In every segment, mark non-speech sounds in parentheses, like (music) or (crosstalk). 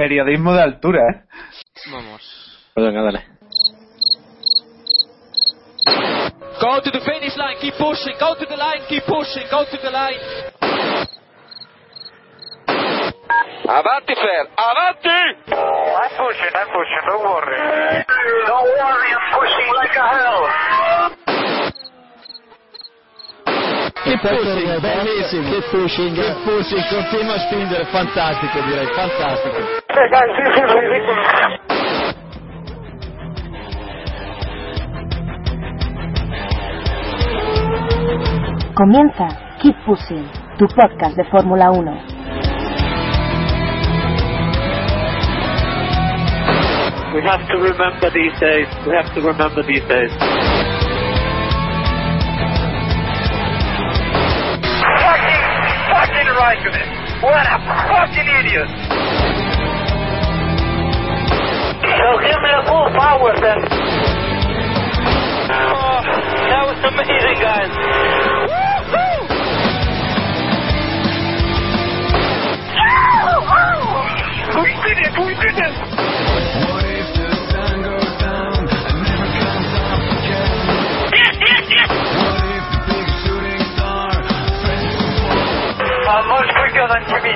periodismo de altura, ¿eh? Vamos. Pues venga, dale. Go to the finish line, keep pushing, go to the line, keep pushing, go to the line. Avanti, Fer, avanti! I'm pushing, I'm pushing, don't worry. Don't worry, I'm pushing like a hell. Keep pushing, bellissimo. Keep pushing, keep pushing, continua a spingere, fantastico direi, fantastico. Comienza Keep Pushing, tu podcast de Fórmula 1. We have to remember these days. We have to remember these days. Fucking Raikkonen. What a fucking idiot. So give me the full power then. Oh, that was amazing, guys. Woo-hoo! We did it! We did it! Uh, much quicker than Jimmy.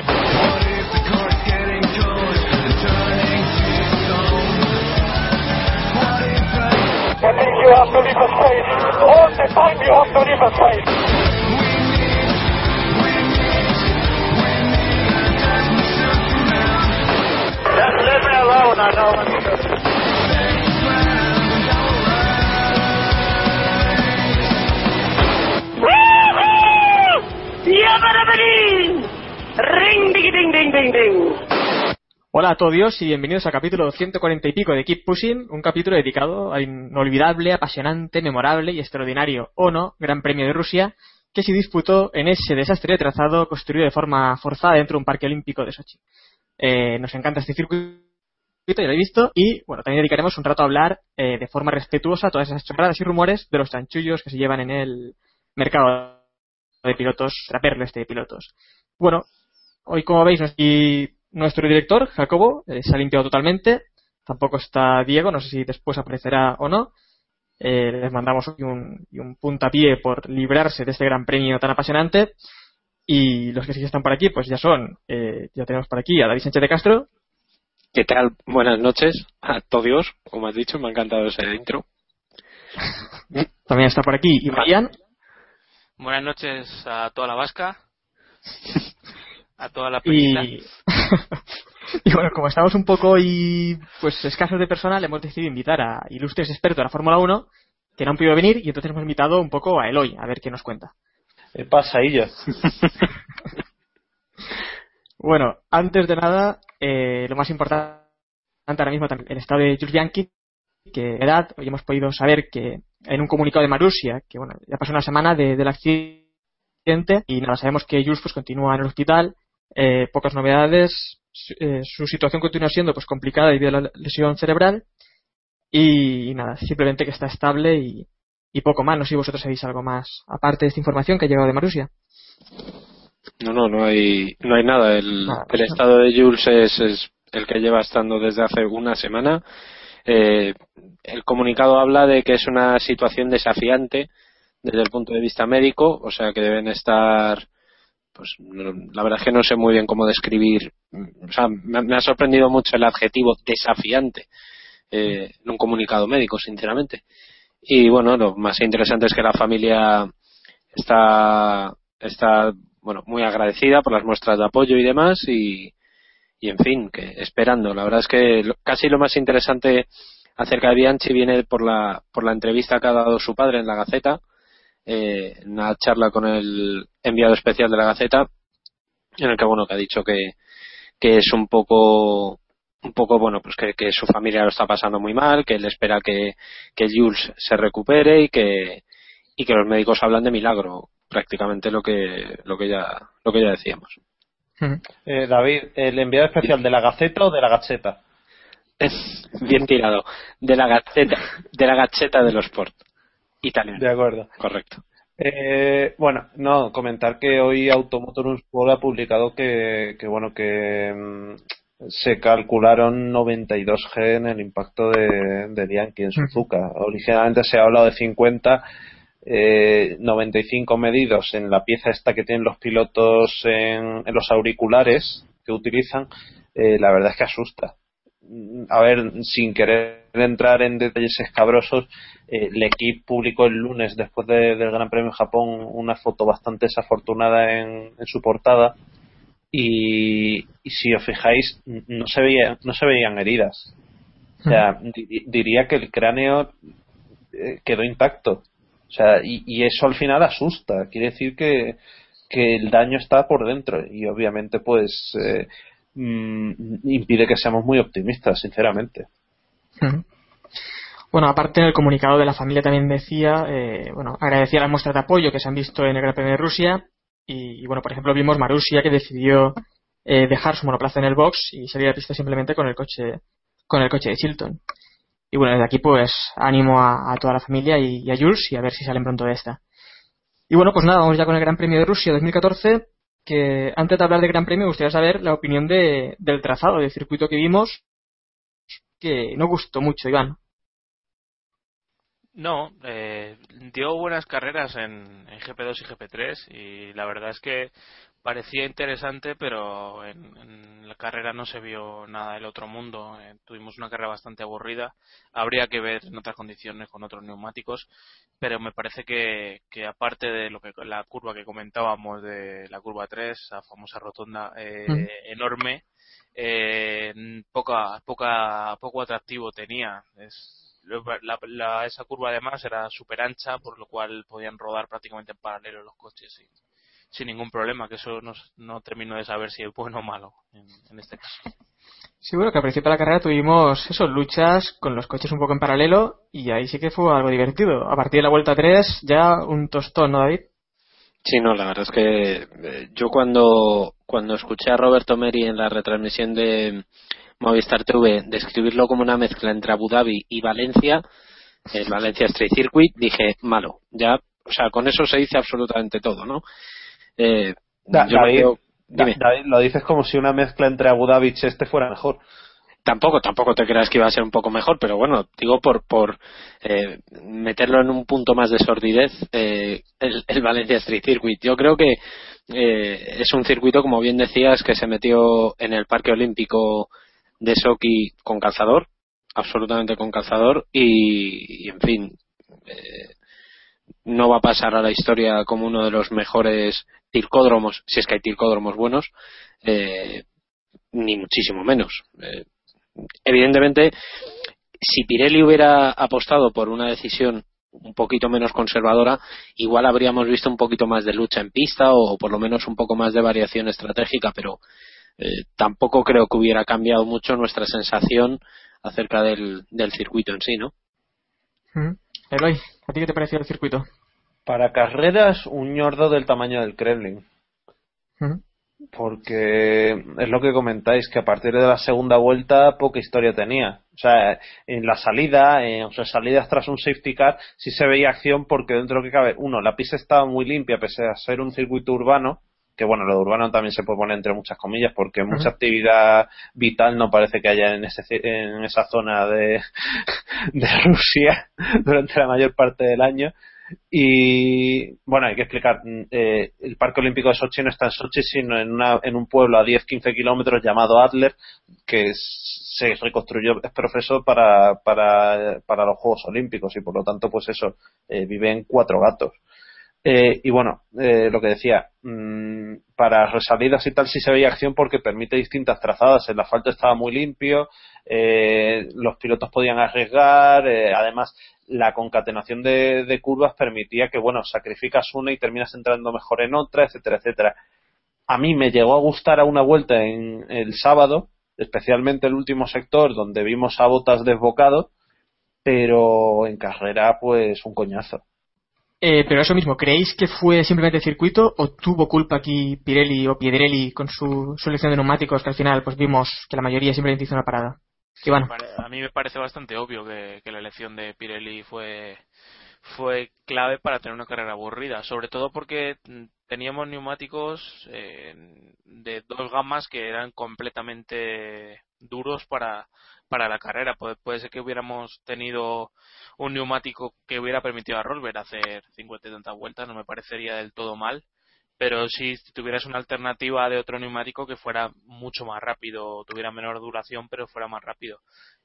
What is you have to leave a space? All the time you have to leave a space. Just leave me alone, I know Hola a todos y bienvenidos al capítulo 140 y pico de Keep Pushing, un capítulo dedicado al inolvidable, apasionante, memorable y extraordinario, o no, Gran Premio de Rusia, que se disputó en ese desastre de trazado construido de forma forzada dentro de un parque olímpico de Sochi. Eh, nos encanta este circuito, ya lo he visto, y bueno, también dedicaremos un rato a hablar eh, de forma respetuosa a todas esas chorradas y rumores de los chanchullos que se llevan en el mercado de pilotos, traperlo este de pilotos. Bueno, hoy como veis, y nuestro director, Jacobo, eh, se ha limpiado totalmente. Tampoco está Diego, no sé si después aparecerá o no. Eh, les mandamos hoy un, un puntapié por librarse de este gran premio tan apasionante. Y los que sí están por aquí, pues ya son, eh, ya tenemos por aquí a David Sánchez de Castro. ¿Qué tal? Buenas noches a todos. Como has dicho, me ha encantado ese intro. (laughs) También está por aquí Ian. Buenas noches a toda la vasca. A toda la Y, peñita. (laughs) y bueno, como estamos un poco hoy pues escasos de personal, hemos decidido invitar a ilustres expertos de la Fórmula 1 que no han podido venir y entonces hemos invitado un poco a Eloy a ver qué nos cuenta. ¿Qué pasa, Illa? (laughs) Bueno, antes de nada, eh, lo más importante ahora mismo también, el estado de Jules Bianchi, que edad, hoy hemos podido saber que en un comunicado de Marussia, que bueno, ya pasó una semana de- del accidente y nada, sabemos que Jules pues continúa en el hospital, eh, pocas novedades, su, eh, su situación continúa siendo pues complicada debido a la lesión cerebral y, nada, simplemente que está estable y, y poco más, no sé si vosotros sabéis algo más aparte de esta información que ha llegado de Marussia. No, no, no hay, no hay nada. El, Nada, el no. estado de Jules es, es el que lleva estando desde hace una semana. Eh, el comunicado habla de que es una situación desafiante desde el punto de vista médico, o sea que deben estar, pues la verdad es que no sé muy bien cómo describir, o sea, me, me ha sorprendido mucho el adjetivo desafiante eh, en un comunicado médico, sinceramente. Y bueno, lo más interesante es que la familia está, está bueno, muy agradecida por las muestras de apoyo y demás y, y en fin, que esperando. La verdad es que lo- casi lo más interesante acerca de Bianchi viene por la, por la entrevista que ha dado su padre en la Gaceta, eh, una charla con el enviado especial de la Gaceta, en el que bueno, que ha dicho que, que es un poco un poco bueno pues que, que su familia lo está pasando muy mal que él espera que, que Jules se recupere y que y que los médicos hablan de milagro prácticamente lo que lo que ya lo que ya decíamos Eh, David, ¿el enviado especial de la Gaceta o de la Gacheta? Es bien tirado de la gaceta de la gacheta de los sport italiano De acuerdo. correcto Eh, bueno, no, comentar que hoy Automotor Sport ha publicado que, que bueno, que mm, se calcularon 92G en el impacto de, de Bianchi en Suzuka. Originalmente se ha hablado de 50, eh, 95 medidos en la pieza esta que tienen los pilotos en, en los auriculares que utilizan. Eh, la verdad es que asusta. A ver, sin querer entrar en detalles escabrosos, eh, el equipo publicó el lunes, después de- del Gran Premio de Japón, una foto bastante desafortunada en, en su portada. Y, y si os fijáis, no se, veía, no se veían heridas. O sea, di- diría que el cráneo eh, quedó intacto. O sea, y, eso al final asusta. Quiere decir que, que el daño está por dentro. Y obviamente, pues, eh, mm, impide que seamos muy optimistas, sinceramente. Bueno, aparte en el comunicado de la familia también decía, eh, bueno, agradecía las muestras de apoyo que se han visto en el Gran Premio de Rusia y, y, bueno, por ejemplo vimos Marusia que decidió eh, dejar su monoplaza en el box y salir a pista simplemente con el coche con el coche de Chilton. Y bueno, desde aquí pues ánimo a, toda la familia y, y a Jules y a ver si salen pronto de esta. Y bueno, pues nada, vamos ya con el Gran Premio de Rusia 2014 que antes de hablar del Gran Premio me gustaría saber la opinión de, del trazado del circuito que vimos que no gustó mucho, Iván. No, eh, dio buenas carreras en, en GP2 y GP3 y la verdad es que parecía interesante, pero en, en la carrera no se vio nada del otro mundo. Eh, tuvimos una carrera bastante aburrida. Habría que ver en otras condiciones con otros neumáticos, pero me parece que, que aparte de lo que la curva que comentábamos de la curva 3, la famosa rotonda eh, Mm. enorme, eh, poca, poca, poco atractivo tenía. Es, la- la- esa curva además era súper ancha, por lo cual podían rodar prácticamente en paralelo los coches sin, sin ningún problema, que eso no, no termino de saber si es bueno o malo en, en este caso. Sí, bueno, que al principio de la carrera tuvimos eso, luchas con los coches un poco en paralelo y ahí sí que fue algo divertido. A partir de la vuelta 3 ya un tostón, ¿no, David? Sí, no, la verdad es que eh, yo cuando, cuando escuché a Roberto Meri en la retransmisión de Movistar TV describirlo como una mezcla entre Abu Dhabi y Valencia, el Valencia Street Circuit, dije, malo, ya, o sea, con eso se dice absolutamente todo, ¿no? Eh, Da- yo David, Da- lo dices como si una mezcla entre Abu Dhabi y este fuera mejor. Tampoco, tampoco te creas que iba a ser un poco mejor, pero bueno, digo por, por eh, meterlo en un punto más de sordidez, eh, el, el Valencia Street Circuit. Yo creo que eh, es un circuito, como bien decías, que se metió en el Parque Olímpico de Sochi con calzador, absolutamente con calzador, y, y, en fin, eh, no va a pasar a la historia como uno de los mejores tircódromos, si es que hay tircódromos buenos, eh, ni muchísimo menos. Eh, evidentemente, si Pirelli hubiera apostado por una decisión un poquito menos conservadora, igual habríamos visto un poquito más de lucha en pista o por lo menos un poco más de variación estratégica, pero eh, tampoco creo que hubiera cambiado mucho nuestra sensación acerca del, del circuito en sí, ¿no? Ujú. Eloy, ¿a ti qué te pareció el circuito? Para carreras, un ñordo del tamaño del Kremlin. Porque es lo que comentáis, que a partir de la segunda vuelta poca historia tenía. O sea, en la salida, en o sea, salidas tras un safety car, sí se veía acción porque dentro de lo que cabe, uno, la pista estaba muy limpia pese a ser un circuito urbano, que bueno, lo de urbano también se puede poner entre muchas comillas porque mucha actividad vital no parece que haya en, ese, en esa zona de, (laughs) de Rusia durante la mayor parte del año. Y bueno, hay que explicar, mm, eh, el Parque Olímpico de Sochi no está en Sochi, sino en, una, en un pueblo a 10-15 kilómetros llamado Adler, que se reconstruyó, es profesor para, para, para los Juegos Olímpicos y por lo tanto, pues eso, eh, viven cuatro gatos. Eh, y bueno, eh, lo que decía, mm, para resalidas y tal sí se veía acción porque permite distintas trazadas. El asfalto estaba muy limpio, eh, los pilotos podían arriesgar, eh, además la concatenación de, de curvas permitía que, bueno, sacrificas una y terminas entrando mejor en otra, etcétera, etcétera. A mí me llegó a gustar a una vuelta en el sábado, especialmente el último sector donde vimos a Botas desbocado, pero en carrera, pues un coñazo. Eh, pero eso mismo, ¿creéis que fue simplemente circuito o tuvo culpa aquí Pirelli o Piedrelli con su selección de neumáticos que al final pues vimos que la mayoría simplemente hizo una parada? Me pare- A mí me parece bastante obvio que, que la elección de Pirelli fue, fue clave para tener una carrera aburrida, sobre todo porque teníamos neumáticos eh, de dos gamas que eran completamente duros para, para la carrera. Puede, puede ser que hubiéramos tenido un neumático que hubiera permitido a Rosberg hacer 50 y tantas vueltas, no me parecería del todo mal, pero si tuvieras una alternativa de otro neumático que fuera mucho más rápido, tuviera menor duración, pero fuera más rápido.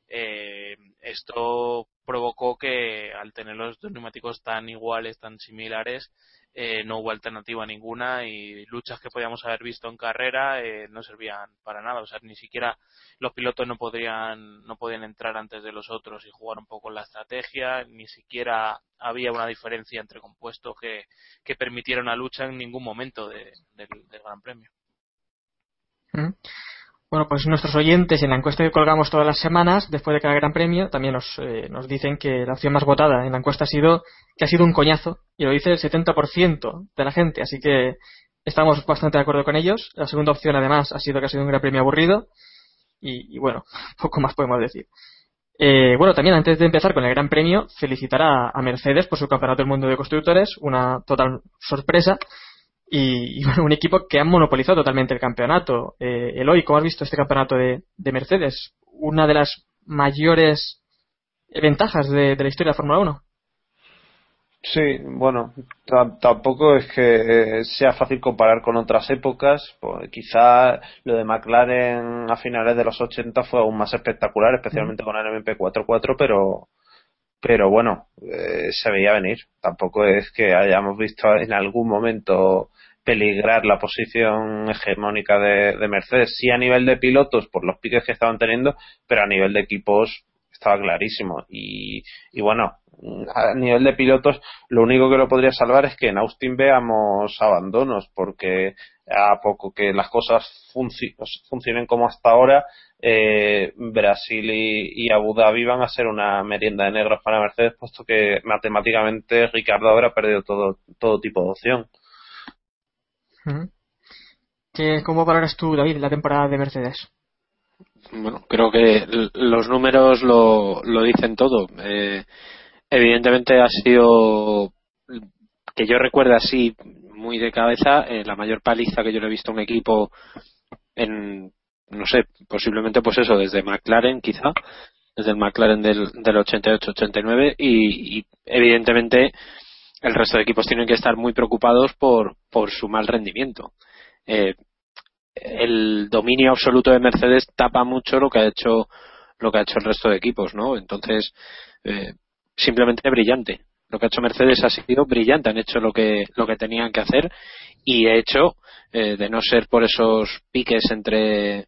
Eh, esto provocó que al tener los dos neumáticos tan iguales, tan similares, eh, no hubo alternativa ninguna y luchas que podíamos haber visto en carrera eh, no servían para nada. O sea, ni siquiera los pilotos no podrían, no podían entrar antes de los otros y jugar un poco la estrategia, ni siquiera había una diferencia entre compuestos que, que permitiera una lucha en ningún momento del, Gran Premio. Bueno, pues nuestros oyentes en la encuesta que colgamos todas las semanas, después de cada Gran Premio, también nos, eh, nos dicen que la opción más votada en la encuesta ha sido que ha sido un coñazo, y lo dice el 70% de la gente, así que estamos bastante de acuerdo con ellos. La segunda opción, además, ha sido que ha sido un Gran Premio aburrido, y, bueno, (laughs) poco más podemos decir. Eh, bueno, también antes de empezar con el Gran Premio, felicitar a, a Mercedes por su Campeonato del Mundo de Constructores, una total sorpresa y, bueno, (laughs) un equipo que ha monopolizado totalmente el campeonato. Eh, Eloy, ¿cómo has visto este campeonato de, Mercedes? Una de las mayores ventajas de, la historia de Fórmula 1. Sí, bueno, tampoco es que sea fácil comparar con otras épocas. Pues, quizá lo de McLaren a finales de los 80 fue aún más espectacular, especialmente con el MP44, pero, pero bueno, eh, se veía venir. Tampoco es que hayamos visto en algún momento peligrar la posición hegemónica de, Mercedes. Sí a nivel de pilotos por los piques que estaban teniendo, pero a nivel de equipos estaba clarísimo. Y, y bueno, a nivel de pilotos, lo único que lo podría salvar es que en Austin veamos abandonos, porque a poco que las cosas funcionen como hasta ahora, eh, Brasil y, Abu Dhabi van a ser una merienda de negros para Mercedes, puesto que matemáticamente Ricardo habrá perdido todo, todo tipo de opción. ¿Cómo valoras tú, David, la temporada de Mercedes? Bueno, creo que los números lo, lo dicen todo. Eh, evidentemente ha sido, que yo recuerde así muy de cabeza, eh, la mayor paliza que yo le he visto a un equipo en, no sé, posiblemente pues eso, desde McLaren quizá, desde el McLaren del, del 88-89 y, y evidentemente el resto de equipos tienen que estar muy preocupados por, por su mal rendimiento. Eh, el dominio absoluto de Mercedes tapa mucho lo que ha hecho lo que ha hecho el resto de equipos, ¿no? Entonces, eh, simplemente brillante. Lo que ha hecho Mercedes ha sido brillante, han hecho lo que lo que tenían que hacer y he hecho eh, de no ser por esos piques entre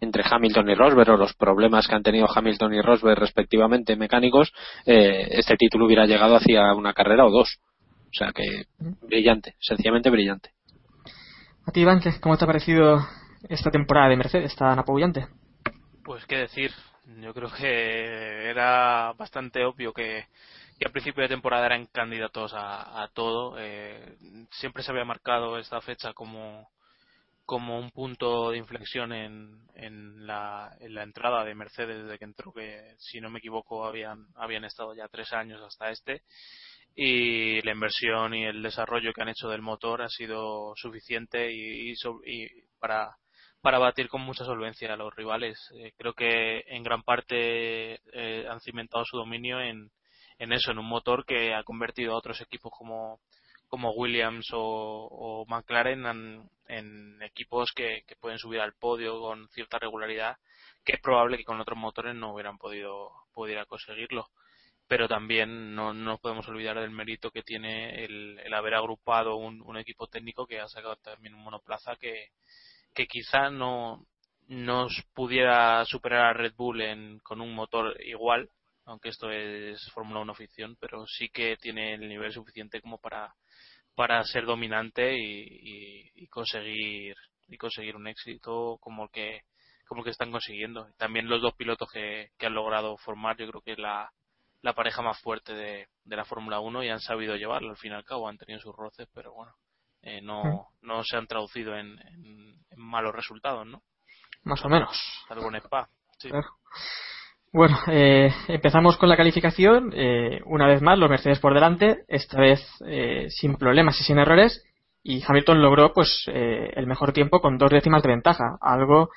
entre Hamilton y Rosberg o los problemas que han tenido Hamilton y Rosberg respectivamente mecánicos, eh, este título hubiera llegado hacia una carrera o dos. O sea que brillante, sencillamente brillante. A ti, Iván, ¿cómo te ha parecido esta temporada de Mercedes tan apabullante? Pues qué decir, yo creo que era bastante obvio que, que al principio de temporada eran candidatos a, todo. Eh, siempre se había marcado esta fecha como, como un punto de inflexión en, en, la, en la entrada de Mercedes desde que entró, que si no me equivoco habían, habían estado ya tres años hasta este y la inversión y el desarrollo que han hecho del motor ha sido suficiente y, y, para, para batir con mucha solvencia a los rivales. Eh, creo que en gran parte eh, han cimentado su dominio en, en eso, en un motor que ha convertido a otros equipos como, como Williams o, McLaren en, equipos que, pueden subir al podio con cierta regularidad, que es probable que con otros motores no hubieran podido pudiera conseguirlo. Pero también no, no podemos olvidar del mérito que tiene el, el haber agrupado un, un, equipo técnico que ha sacado también un monoplaza que, que quizá no nos pudiera superar a Red Bull en, con un motor igual, aunque esto es Fórmula 1 ficción, pero sí que tiene el nivel suficiente como para, para ser dominante y, y, conseguir y conseguir un éxito como el que como el que están consiguiendo. También los dos pilotos que, que han logrado formar, yo creo que la, la pareja más fuerte de, de la Fórmula 1 y han sabido llevarlo al fin y al cabo, han tenido sus roces, pero bueno, eh, no, mm. no se han traducido en, en, malos resultados, ¿no? Más o menos. Algo en Spa, Bueno, (laughs) eh, empezamos con la calificación. Eh, una vez más, los Mercedes por delante, esta vez eh, sin problemas y sin errores. Y Hamilton logró pues eh, el mejor tiempo con dos décimas de ventaja. Algo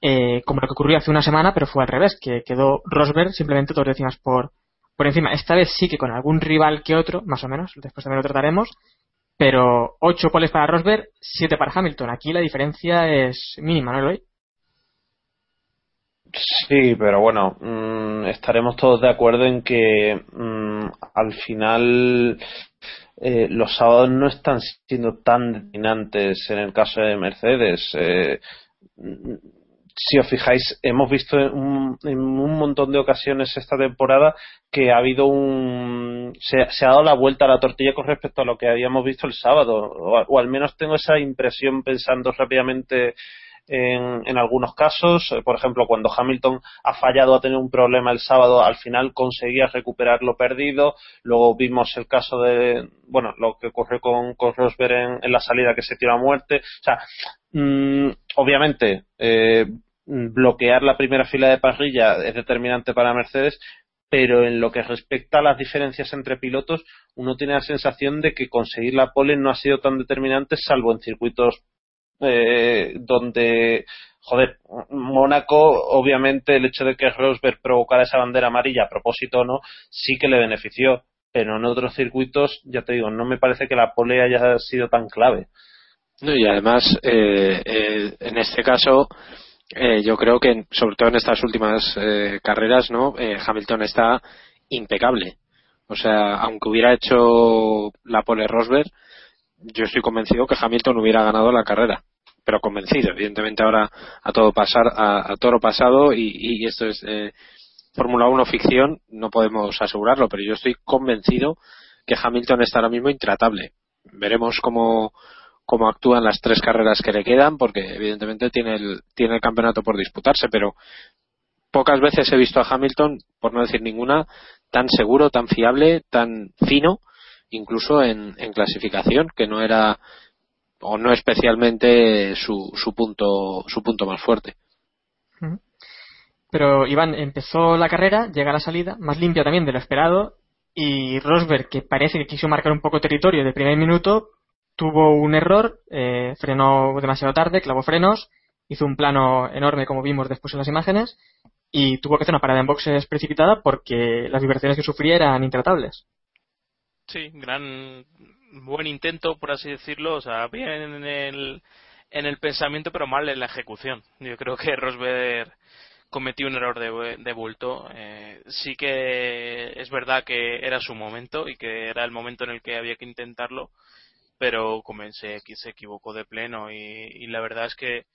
eh, como lo que ocurrió hace una semana, pero fue al revés, que quedó Rosberg simplemente dos décimas por, por encima. Esta vez sí que con algún rival que otro, más o menos, después también lo trataremos. Pero ocho poles para Rosberg, siete para Hamilton. Aquí la diferencia es mínima, ¿no, Eloy? Sí, pero bueno, mm, estaremos todos de acuerdo en que mm, al final eh, los sábados no están siendo tan determinantes en el caso de Mercedes. Eh, si os fijáis, hemos visto en un, en un, montón de ocasiones esta temporada que ha habido un. Se, se, ha dado la vuelta a la tortilla con respecto a lo que habíamos visto el sábado, o al menos tengo esa impresión pensando rápidamente en, algunos casos. Por ejemplo, cuando Hamilton ha fallado a tener un problema el sábado, al final conseguía recuperar lo perdido. Luego vimos el caso de, bueno, lo que ocurrió con, con Rosberg en, la salida que se tiró a muerte. O sea, mmm, obviamente, eh, bloquear la primera fila de parrilla es determinante para Mercedes, pero en lo que respecta a las diferencias entre pilotos, uno tiene la sensación de que conseguir la pole no ha sido tan determinante, salvo en circuitos eh, donde, joder, Mónaco, obviamente el hecho de que Rosberg provocara esa bandera amarilla a propósito o no, sí que le benefició, pero en otros circuitos, ya te digo, no me parece que la pole haya sido tan clave. No, y además, eh, eh, en este caso, eh, yo creo que, sobre todo en estas últimas carreras, ¿no? Hamilton está impecable. O sea, aunque hubiera hecho la pole Rosberg, yo estoy convencido que Hamilton hubiera ganado la carrera. Pero convencido, evidentemente ahora a todo pasar, a, toro pasado y, y esto es eh, Fórmula 1 ficción, no podemos asegurarlo, pero yo estoy convencido que Hamilton está ahora mismo intratable. Veremos cómo, cómo actúan las tres carreras que le quedan, porque evidentemente tiene el, tiene el campeonato por disputarse, pero pocas veces he visto a Hamilton, por no decir ninguna, tan seguro, tan fiable, tan fino, incluso en, en clasificación, que no era o no especialmente su, su punto su punto más fuerte. Pero Iván empezó la carrera, llega a la salida, más limpia también de lo esperado, y Rosberg, que parece que quiso marcar un poco territorio de primer minuto, tuvo un error, eh, frenó demasiado tarde, clavó frenos, hizo un plano enorme como vimos después en las imágenes y tuvo que hacer una parada en boxes precipitada porque las vibraciones que sufría eran intratables. Sí, gran buen intento por así decirlo, o sea, bien en el en el pensamiento pero mal en la ejecución. Yo creo que Rosberg cometió un error de, de bulto. Eh, sí que es verdad que era su momento y que era el momento en el que había que intentarlo, pero comencé se equivocó de pleno y, y, la verdad es que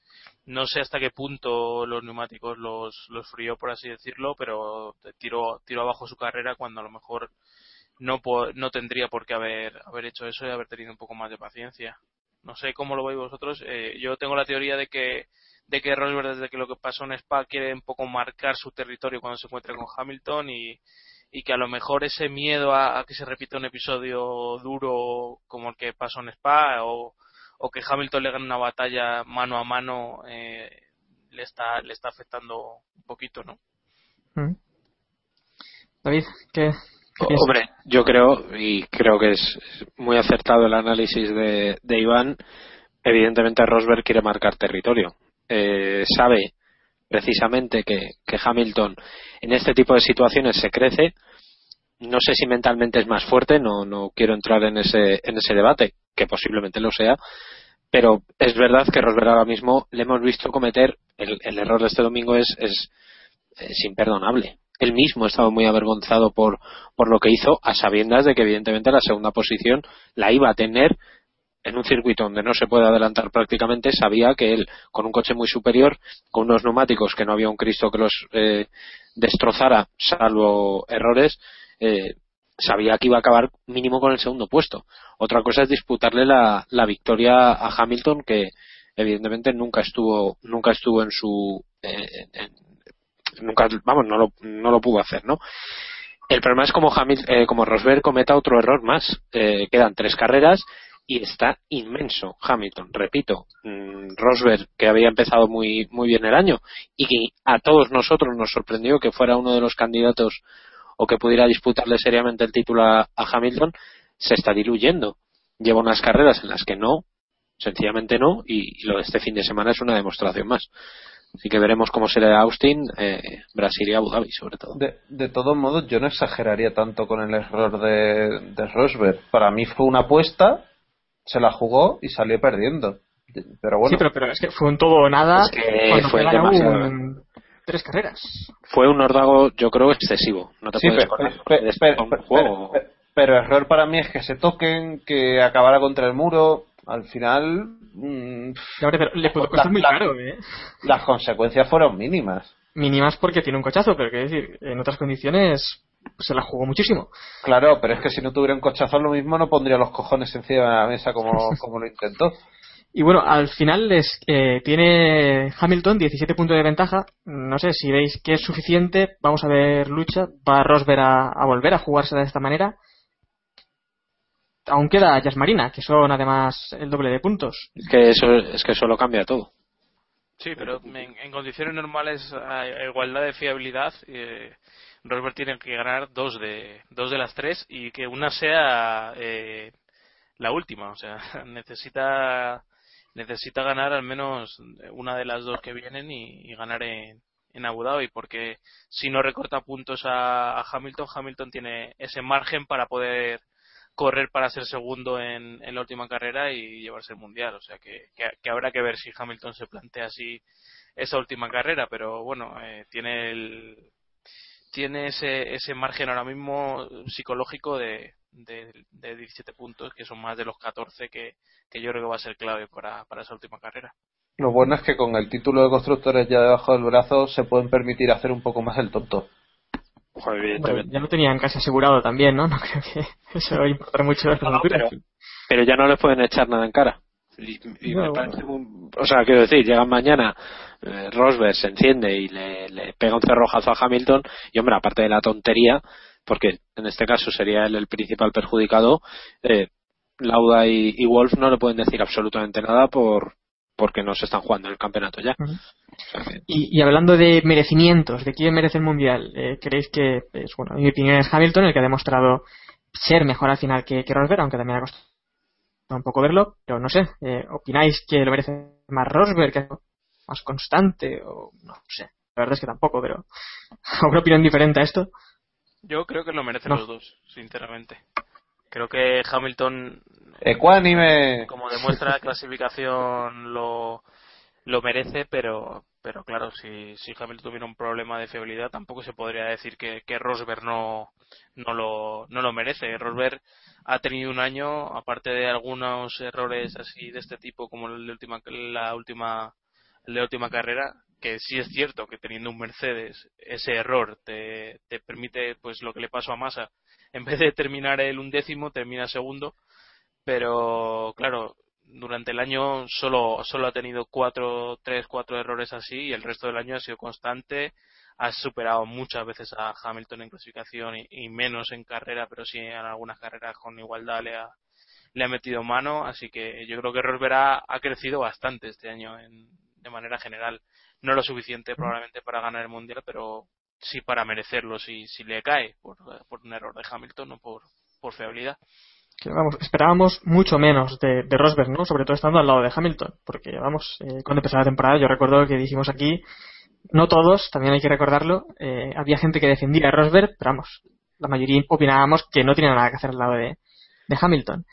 no sé hasta qué punto los neumáticos los, los frió por así decirlo pero tiró, tiró abajo su carrera cuando a lo mejor no, no tendría por qué haber, haber hecho eso y haber tenido un poco más de paciencia no sé cómo lo veis vosotros eh, yo tengo la teoría de que de que Rosberg desde que lo que pasó en Spa quiere un poco marcar su territorio cuando se encuentre con Hamilton y, y que a lo mejor ese miedo a, que se repita un episodio duro como el que pasó en Spa o, o que Hamilton le gane una batalla mano a mano eh, le está le está afectando un poquito, ¿no? Mm. David, ¿qué, qué Hombre, yo creo y creo que es muy acertado el análisis de, de Iván. Evidentemente Rosberg quiere marcar territorio. Eh, sabe precisamente que, que, Hamilton en este tipo de situaciones se crece. No sé si mentalmente es más fuerte, no, no quiero entrar en ese, en ese debate, que posiblemente lo sea, pero es verdad que Rosberg ahora mismo le hemos visto cometer el, el error de este domingo es, es, es, imperdonable. Él mismo ha estado muy avergonzado por, por lo que hizo, a sabiendas de que evidentemente la segunda posición la iba a tener en un circuito donde no se puede adelantar prácticamente, sabía que él, con un coche muy superior, con unos neumáticos que no había un Cristo que los eh, destrozara, salvo errores, eh, sabía que iba a acabar mínimo con el segundo puesto. Otra cosa es disputarle la, la victoria a Hamilton, que evidentemente nunca estuvo, nunca estuvo en su, eh, en, nunca, vamos, no lo, no lo pudo hacer, ¿no? El problema es como, Hamilton, eh, como Rosberg cometa otro error más. Eh, quedan tres carreras y está inmenso Hamilton. Repito, mm, Rosberg, que había empezado muy, muy bien el año y que a todos nosotros nos sorprendió que fuera uno de los candidatos o que pudiera disputarle seriamente el título a, a Hamilton, se está diluyendo. Lleva unas carreras en las que no, sencillamente no, y, y lo de este fin de semana es una demostración más. Así que veremos cómo será Austin, eh, Brasil y Abu Dhabi, sobre todo. De, de todos modos, yo no exageraría tanto con el error de, de Rosberg. Para mí fue una apuesta, se la jugó y salió perdiendo. Pero bueno, Sí, pero, pero es que fue un todo o nada Es que cuando fue demasiado. tres carreras. Fue un ordago, yo creo, excesivo. No te Sí, puedes pero, correr, pero- un pero- pero error para mí es que se toquen, que acabara contra el muro. Al final, mm, hombre, pero le puede costar La- muy la- caro, ¿eh? las consecuencias fueron mínimas. Mínimas porque tiene un cochazo, pero quiero decir, en otras condiciones se la jugó muchísimo. Claro, pero es que si no tuviera un cochazo lo mismo no pondría los cojones encima de la mesa como, (laughs) como lo intentó. Y bueno, al final les, eh, tiene Hamilton 17 puntos de ventaja. No sé si veis que es suficiente. Vamos a ver lucha. Va Rosberg a, a volver a jugarse de esta manera. Aún queda Jazz Marina, que son además el doble de puntos. Es que eso, es que eso lo cambia todo. Sí, pero en, en condiciones normales, a igualdad de fiabilidad, eh, Rosberg tiene que ganar dos de, dos de las tres y que una sea eh, la última. O sea, (laughs) necesita, necesita ganar al menos una de las dos que vienen y, y ganar en, en Abu Dhabi, porque si no recorta puntos a, a Hamilton, Hamilton tiene ese margen para poder correr para ser segundo en, la última carrera y llevarse el mundial. O sea que, que, habrá que ver si Hamilton se plantea así esa última carrera, pero bueno, eh, tiene el tiene ese, ese margen ahora mismo psicológico de, de, de 17 puntos, que son más de los 14 que, yo creo que va a ser clave para esa última carrera. Lo bueno es que con el título de constructores ya debajo del brazo se pueden permitir hacer un poco más el tonto. Ojo, Bueno, evidentemente. ya lo tenían casi asegurado también, ¿no? (laughs) No creo que eso va a importar mucho No, pero, pero ya no les pueden echar nada en cara. Y, y No, me bueno. parece un- o sea, quiero decir, llegan mañana, eh, Rosberg se enciende y le, le pega un cerrojazo a Hamilton, y hombre, aparte de la tontería, porque en este caso sería él el principal perjudicado, eh, Lauda y, y Wolf no le pueden decir absolutamente nada por porque no se están jugando el campeonato ya. Y, y hablando de merecimientos, de quién merece el mundial, eh, ¿creéis que, es, bueno, en mi opinión es Hamilton el que ha demostrado ser mejor al final que, que Rosberg, aunque también ha costado un poco verlo, pero no sé, eh, ¿opináis que lo merece más Rosberg, que es más constante? O no sé, la verdad es que tampoco, pero (laughs) ¿alguna opinión diferente a esto? Yo creo que lo merecen No. los dos, sinceramente. Creo que Hamilton Ecuánime. como demuestra la clasificación lo, lo merece, pero pero claro, si, si Hamilton tuviera un problema de fiabilidad tampoco se podría decir que, que Rosberg no, no, lo, no lo merece. Rosberg ha tenido un año, aparte de algunos errores así de este tipo como el de última, la última, la última carrera, que sí es cierto que teniendo un Mercedes ese error te, te permite pues lo que le pasó a Massa en vez de terminar el undécimo termina segundo pero claro durante el año solo solo ha tenido cuatro tres cuatro errores así y el resto del año ha sido constante. Ha superado muchas veces a Hamilton en clasificación y, menos en carrera pero sí en algunas carreras con igualdad le ha le ha metido mano. Así que yo creo que Rosberg ha, crecido bastante este año en- de manera general. No lo suficiente probablemente para ganar el mundial pero sí para merecerlo si si le cae por, por un error de Hamilton no por por fiabilidad Que, vamos, esperábamos mucho menos de, de Rosberg, ¿no? Sobre todo estando al lado de Hamilton, porque vamos, eh, cuando empezó la temporada yo recuerdo que dijimos aquí, no todos, también hay que recordarlo, eh, había gente que defendía a Rosberg, pero vamos, la mayoría opinábamos que no tenía nada que hacer al lado de, de Hamilton.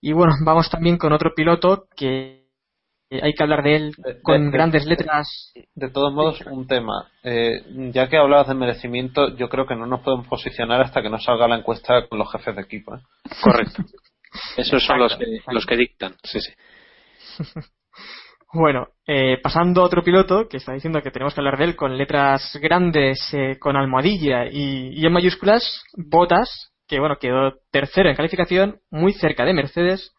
Y bueno, vamos también con otro piloto que hay que hablar de él con de- grandes letras. De todos modos, un tema. Eh, ya que hablabas de merecimiento, yo creo que no nos podemos posicionar hasta que no salga la encuesta con los jefes de equipo. ¿eh? correcto. (laughs) Esos son los que, Exacto. los que dictan. Sí, sí. (laughs) Bueno, eh, pasando a otro piloto que está diciendo que tenemos que hablar de él con letras grandes, eh, con almohadilla y, y en mayúsculas, Botas, que bueno, quedó tercero en calificación, muy cerca de Mercedes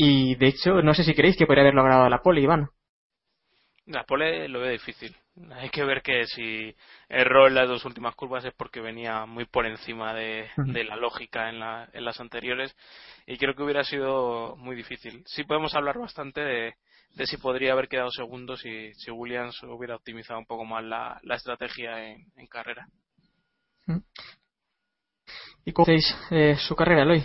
y de hecho no sé si creéis que podría haber logrado la pole, Iván. La pole lo veo difícil. Hay que ver que si erró en las dos últimas curvas es porque venía muy por encima de, de la lógica en, la, en las anteriores y creo que hubiera sido muy difícil. Sí podemos hablar bastante de, de si podría haber quedado segundo si, si Williams hubiera optimizado un poco más la, la estrategia en, en carrera. ¿Y cómo veis eh, su carrera, Eloy?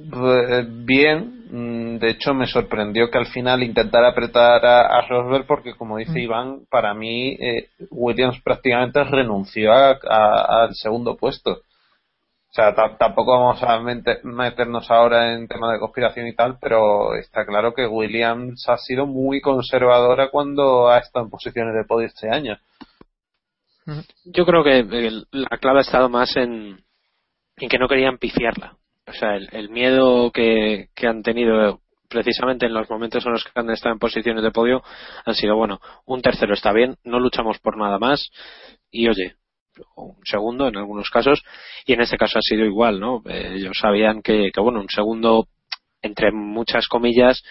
Bien, mm, de hecho me sorprendió que al final intentara apretar a, a Rosberg porque como dice Mm. Iván, para mí eh, Williams prácticamente renunció a- a- al segundo puesto. O sea, ta- tampoco vamos a meternos ahora en temas de conspiración y tal, pero está claro que Williams ha sido muy conservadora cuando ha estado en posiciones de podio este año. Yo creo que el- la clave ha estado más en, en que no querían pifiarla. O sea, el, el miedo que, han tenido precisamente en los momentos en los que han estado en posiciones de podio han sido, bueno, un tercero está bien, no luchamos por nada más y oye, un segundo en algunos casos y en este caso ha sido igual, ¿no? Eh, ellos sabían que, que, bueno, un segundo entre muchas comillas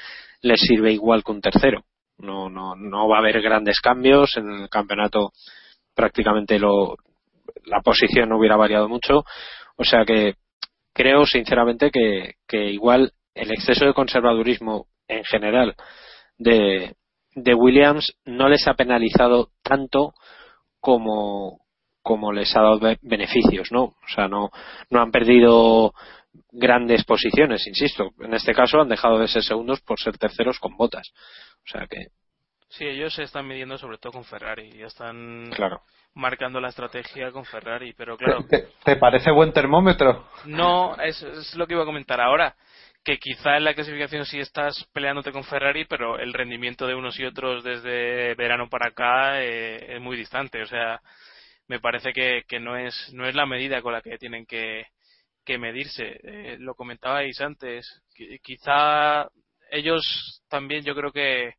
les sirve igual que un tercero. No, no, no va a haber grandes cambios en el campeonato prácticamente lo, la posición no hubiera variado mucho. O sea que creo sinceramente que, igual el exceso de conservadurismo en general de, de Williams no les ha penalizado tanto como, como les ha dado be- beneficios, ¿no? O sea, no, no han perdido grandes posiciones, insisto. En este caso han dejado de ser segundos por ser terceros con botas. O sea que, Sí, ellos se están midiendo sobre todo con Ferrari, ya están claro. marcando la estrategia con Ferrari, pero claro, ¿Te, te parece buen termómetro? no, es, es lo que iba a comentar ahora, que quizá en la clasificación sí estás peleándote con Ferrari, pero el rendimiento de unos y otros desde verano para acá eh, es muy distante, o sea, me parece que, que no es no es la medida con la que tienen que, que medirse. Eh, lo comentabais antes, qui- quizá ellos también yo creo que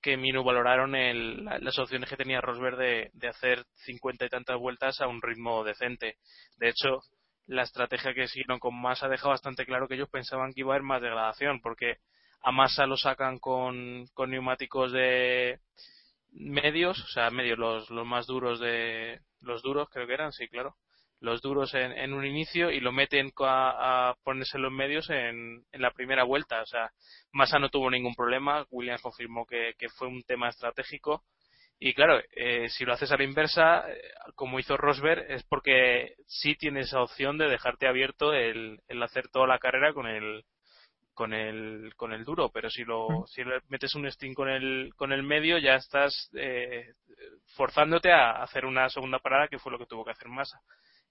que minusvaloraron el, la- las opciones que tenía Rosberg de, de hacer cincuenta y tantas vueltas a un ritmo decente. De hecho, la estrategia que siguieron con Massa deja bastante claro que ellos pensaban que iba a haber más degradación, porque a Massa lo sacan con, con neumáticos de medios, o sea, medios los, los más duros de los duros creo que eran, sí, claro, los duros en, en un inicio y lo meten a, a ponerse los medios en, en la primera vuelta, o sea, Massa no tuvo ningún problema, Williams confirmó que, que fue un tema estratégico. Y claro, eh, si lo haces a la inversa, eh, como hizo Rosberg, es porque sí tienes esa opción de dejarte abierto el, el hacer toda la carrera con el con el con el duro, pero si lo si le metes un string con el con el medio ya estás eh, forzándote a hacer una segunda parada que fue lo que tuvo que hacer Massa,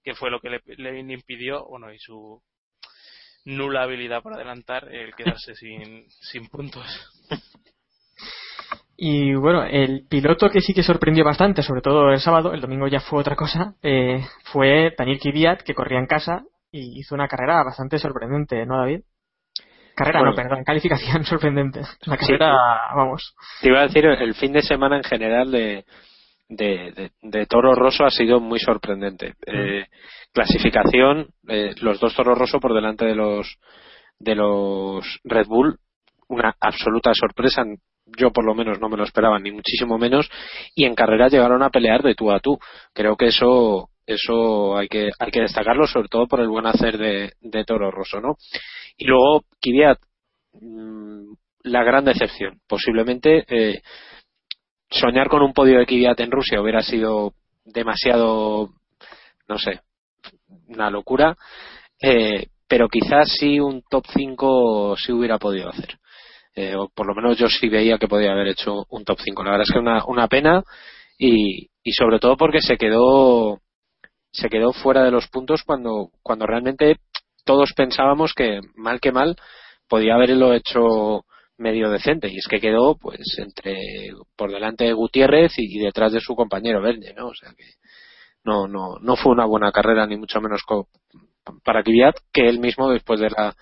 que fue lo que le, le impidió, bueno, y su nula habilidad para adelantar el quedarse (laughs) sin sin puntos. Y bueno, el piloto que sí que sorprendió bastante, sobre todo el sábado, el domingo ya fue otra cosa, eh, fue Daniel Kvyat, que corría en casa y hizo una carrera bastante sorprendente, ¿no, David? Carrera, Bueno. no, perdón, calificación (laughs) sorprendente. Una Sí. carrera, vamos. Te iba a decir, el fin de semana en general de, de, de- de Toro Rosso ha sido muy sorprendente. Eh, clasificación, eh, los dos Toro Rosso por delante de los, de los Red Bull, una absoluta sorpresa. Yo por lo menos no me lo esperaba, ni muchísimo menos. Y en carrera llegaron a pelear de tú a tú. Creo que eso, eso hay que, hay que destacarlo, sobre todo por el buen hacer de, de Toro Rosso, ¿no? Y luego, Kvyat, mm, la gran decepción. Posiblemente eh, soñar con un podio de Kvyat en Rusia hubiera sido demasiado, no sé, una locura. Eh, pero quizás sí un top 5 sí hubiera podido hacer. Eh, o por lo menos yo sí veía que podía haber hecho un top 5. La verdad es que una, una pena y, y sobre todo porque se quedó se quedó fuera de los puntos cuando cuando realmente todos pensábamos que mal que mal podía haberlo hecho medio decente y es que quedó pues entre por delante de Gutiérrez y, y detrás de su compañero Verne, ¿no? O sea que no no no fue una buena carrera ni mucho menos co- para Kvyat que él mismo después de la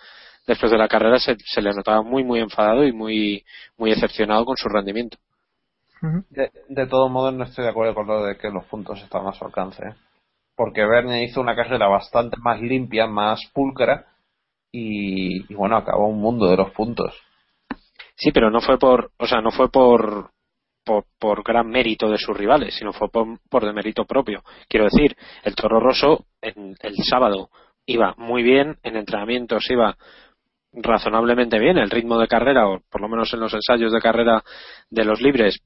después de la carrera se, se le notaba muy muy enfadado y muy muy decepcionado con su rendimiento. De, de todos modos, no estoy de acuerdo con lo de que los puntos estaban a su alcance. ¿eh? Porque Verne hizo una carrera bastante más limpia, más pulcra, y, y bueno, acabó un mundo de los puntos. Sí, pero no fue por, o sea, no fue por por, gran mérito de sus rivales, sino fue por, por de mérito propio. Quiero decir, el Toro Rosso en, el sábado iba muy bien, en entrenamientos iba razonablemente bien, el ritmo de carrera, o por lo menos en los ensayos de carrera de los libres,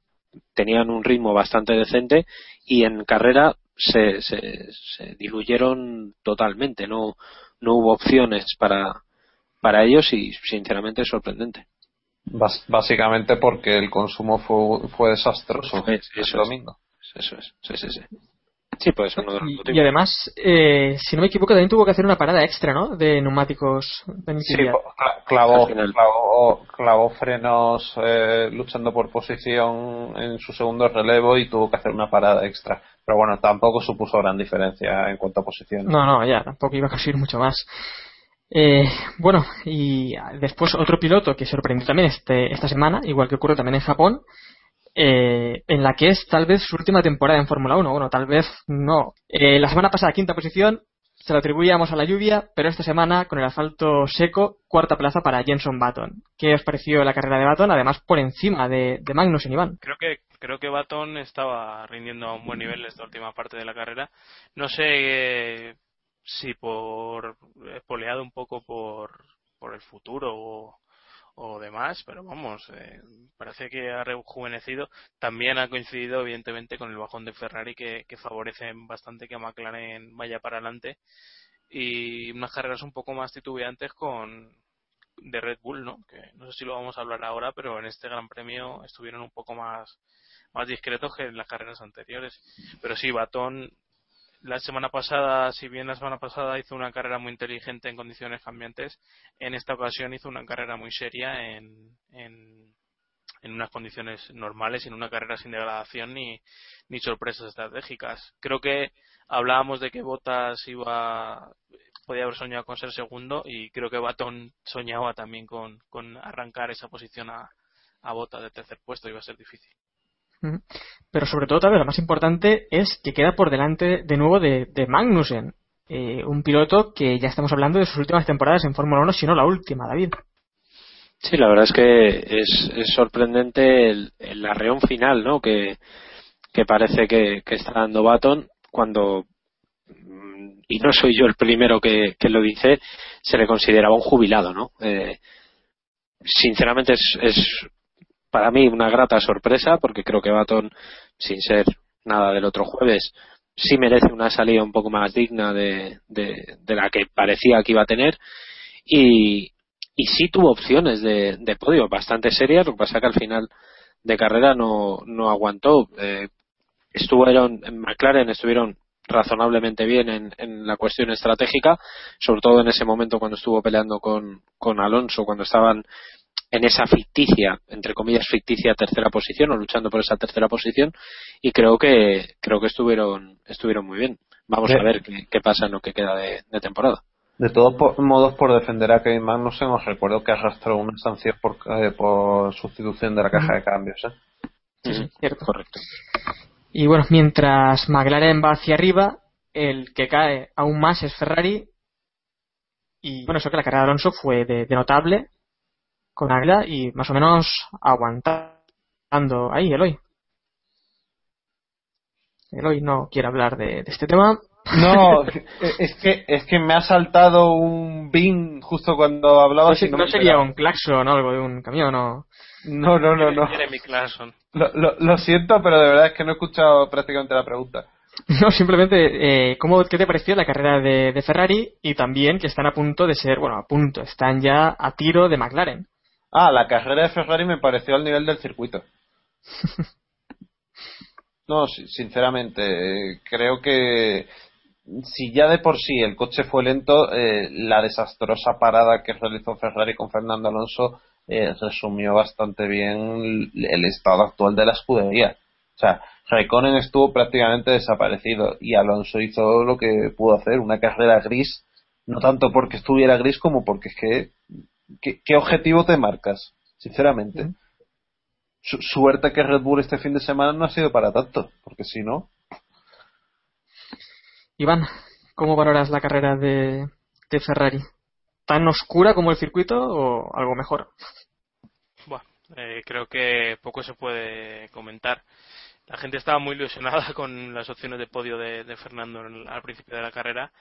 tenían un ritmo bastante decente y en carrera se, se, se diluyeron totalmente, no, no hubo opciones para, para ellos y sinceramente es sorprendente. Bas- básicamente porque el consumo fue, fue desastroso el es. domingo. Eso es, sí, sí, sí. Sí, puede ser uno de los Y, motivos. y además, eh, si no me equivoco, también tuvo que hacer una parada extra, ¿no? De neumáticos. Denis Sí, clavó, clavó, clavó frenos eh, luchando por posición en su segundo relevo y tuvo que hacer una parada extra. Pero bueno, tampoco supuso gran diferencia en cuanto a posición. No, no, ya, tampoco iba a conseguir mucho más. Eh, bueno, y después otro piloto que sorprendió también este, esta semana, igual que ocurre también en Japón, eh, en la que es tal vez su última temporada en Fórmula 1. Bueno, tal vez no. Eh, la semana pasada, quinta posición, se lo atribuíamos a la lluvia, pero esta semana, con el asfalto seco, cuarta plaza para Jenson Button. ¿Qué os pareció la carrera de Button? Además, por encima de, de Magnussen, Iván. Creo que creo que Baton estaba rindiendo a un buen nivel esta última parte de la carrera. No sé eh, si por espoleado un poco por, por el futuro o, o demás, pero vamos, eh, parece que ha rejuvenecido. También ha coincidido, evidentemente, con el bajón de Ferrari que, que favorece bastante que McLaren vaya para adelante y unas carreras un poco más titubeantes con de Red Bull, ¿no? Que no sé si lo vamos a hablar ahora, pero en este Gran Premio estuvieron un poco más más discretos que en las carreras anteriores. Pero sí, Batón la semana pasada, si bien la semana pasada hizo una carrera muy inteligente en condiciones cambiantes, en esta ocasión hizo una carrera muy seria en, en, en unas condiciones normales, en una carrera sin degradación ni, ni sorpresas estratégicas. Creo que hablábamos de que Botas iba podía haber soñado con ser segundo y creo que Batón soñaba también con, con arrancar esa posición a, a Botas de tercer puesto, iba a ser difícil. Pero sobre todo, tal vez lo más importante es que queda por delante de nuevo de, de Magnussen, eh, un piloto que ya estamos hablando de sus últimas temporadas en Fórmula 1, si no la última, David. Sí, la verdad es que es, es sorprendente el, el arreón final, ¿no? Que, que parece que, que está dando Baton cuando, mm, y no soy yo el primero que, que lo dice, se le consideraba un jubilado, ¿no? Eh, sinceramente es, es para mí una grata sorpresa porque creo que Baton, sin ser nada del otro jueves, sí merece una salida un poco más digna de, de, de la que parecía que iba a tener y, y sí tuvo opciones de, de podio bastante serias, lo que pasa que al final de carrera no, no aguantó. Eh, estuvieron en McLaren estuvieron razonablemente bien en, en la cuestión estratégica, sobre todo en ese momento cuando estuvo peleando con, con Alonso, cuando estaban en esa ficticia, entre comillas ficticia tercera posición o luchando por esa tercera posición y creo que creo que estuvieron estuvieron muy bien. Vamos Sí. a ver qué, qué pasa en lo que queda de, de temporada. De todos modos, por defender a Kevin Magnussen, os recuerdo que arrastró una sanción por, eh, por sustitución de la caja de cambios. ¿eh? Sí, sí, cierto. Correcto. Y bueno, mientras McLaren va hacia arriba, el que cae aún más es Ferrari. Y bueno, eso que la carrera de Alonso fue de, de notable con Águila y más o menos aguantando ahí, Eloy. Eloy no quiere hablar de, de este tema. No, (laughs) es que, es que me ha saltado un bin justo cuando hablaba. no no sería un claxon o algo de un camión o... No, no, no, no. Lo, lo, lo siento, pero de verdad es que no he escuchado prácticamente la pregunta. (laughs) No, simplemente, eh, ¿cómo, ¿qué te pareció la carrera de, de Ferrari? Y también que están a punto de ser, bueno, a punto, están ya a tiro de McLaren. Ah, la carrera de Ferrari me pareció al nivel del circuito. (laughs) No, si- sinceramente, eh, creo que si ya de por sí el coche fue lento, eh, la desastrosa parada que realizó Ferrari con Fernando Alonso eh, resumió bastante bien el estado actual de la escudería. O sea, Raikkonen estuvo prácticamente desaparecido y Alonso hizo lo que pudo hacer, una carrera gris, no tanto porque estuviera gris como porque es que ¿qué, qué objetivo te marcas? Sinceramente. Su- suerte que Red Bull este fin de semana no ha sido para tanto, porque si no, Iván, ¿cómo valoras la carrera de, de Ferrari? ¿Tan oscura como el circuito o algo mejor? Buah, Eh, creo que poco se puede comentar. La gente estaba muy ilusionada (laughs) con las opciones de podio de, de Fernando en- al principio de la carrera,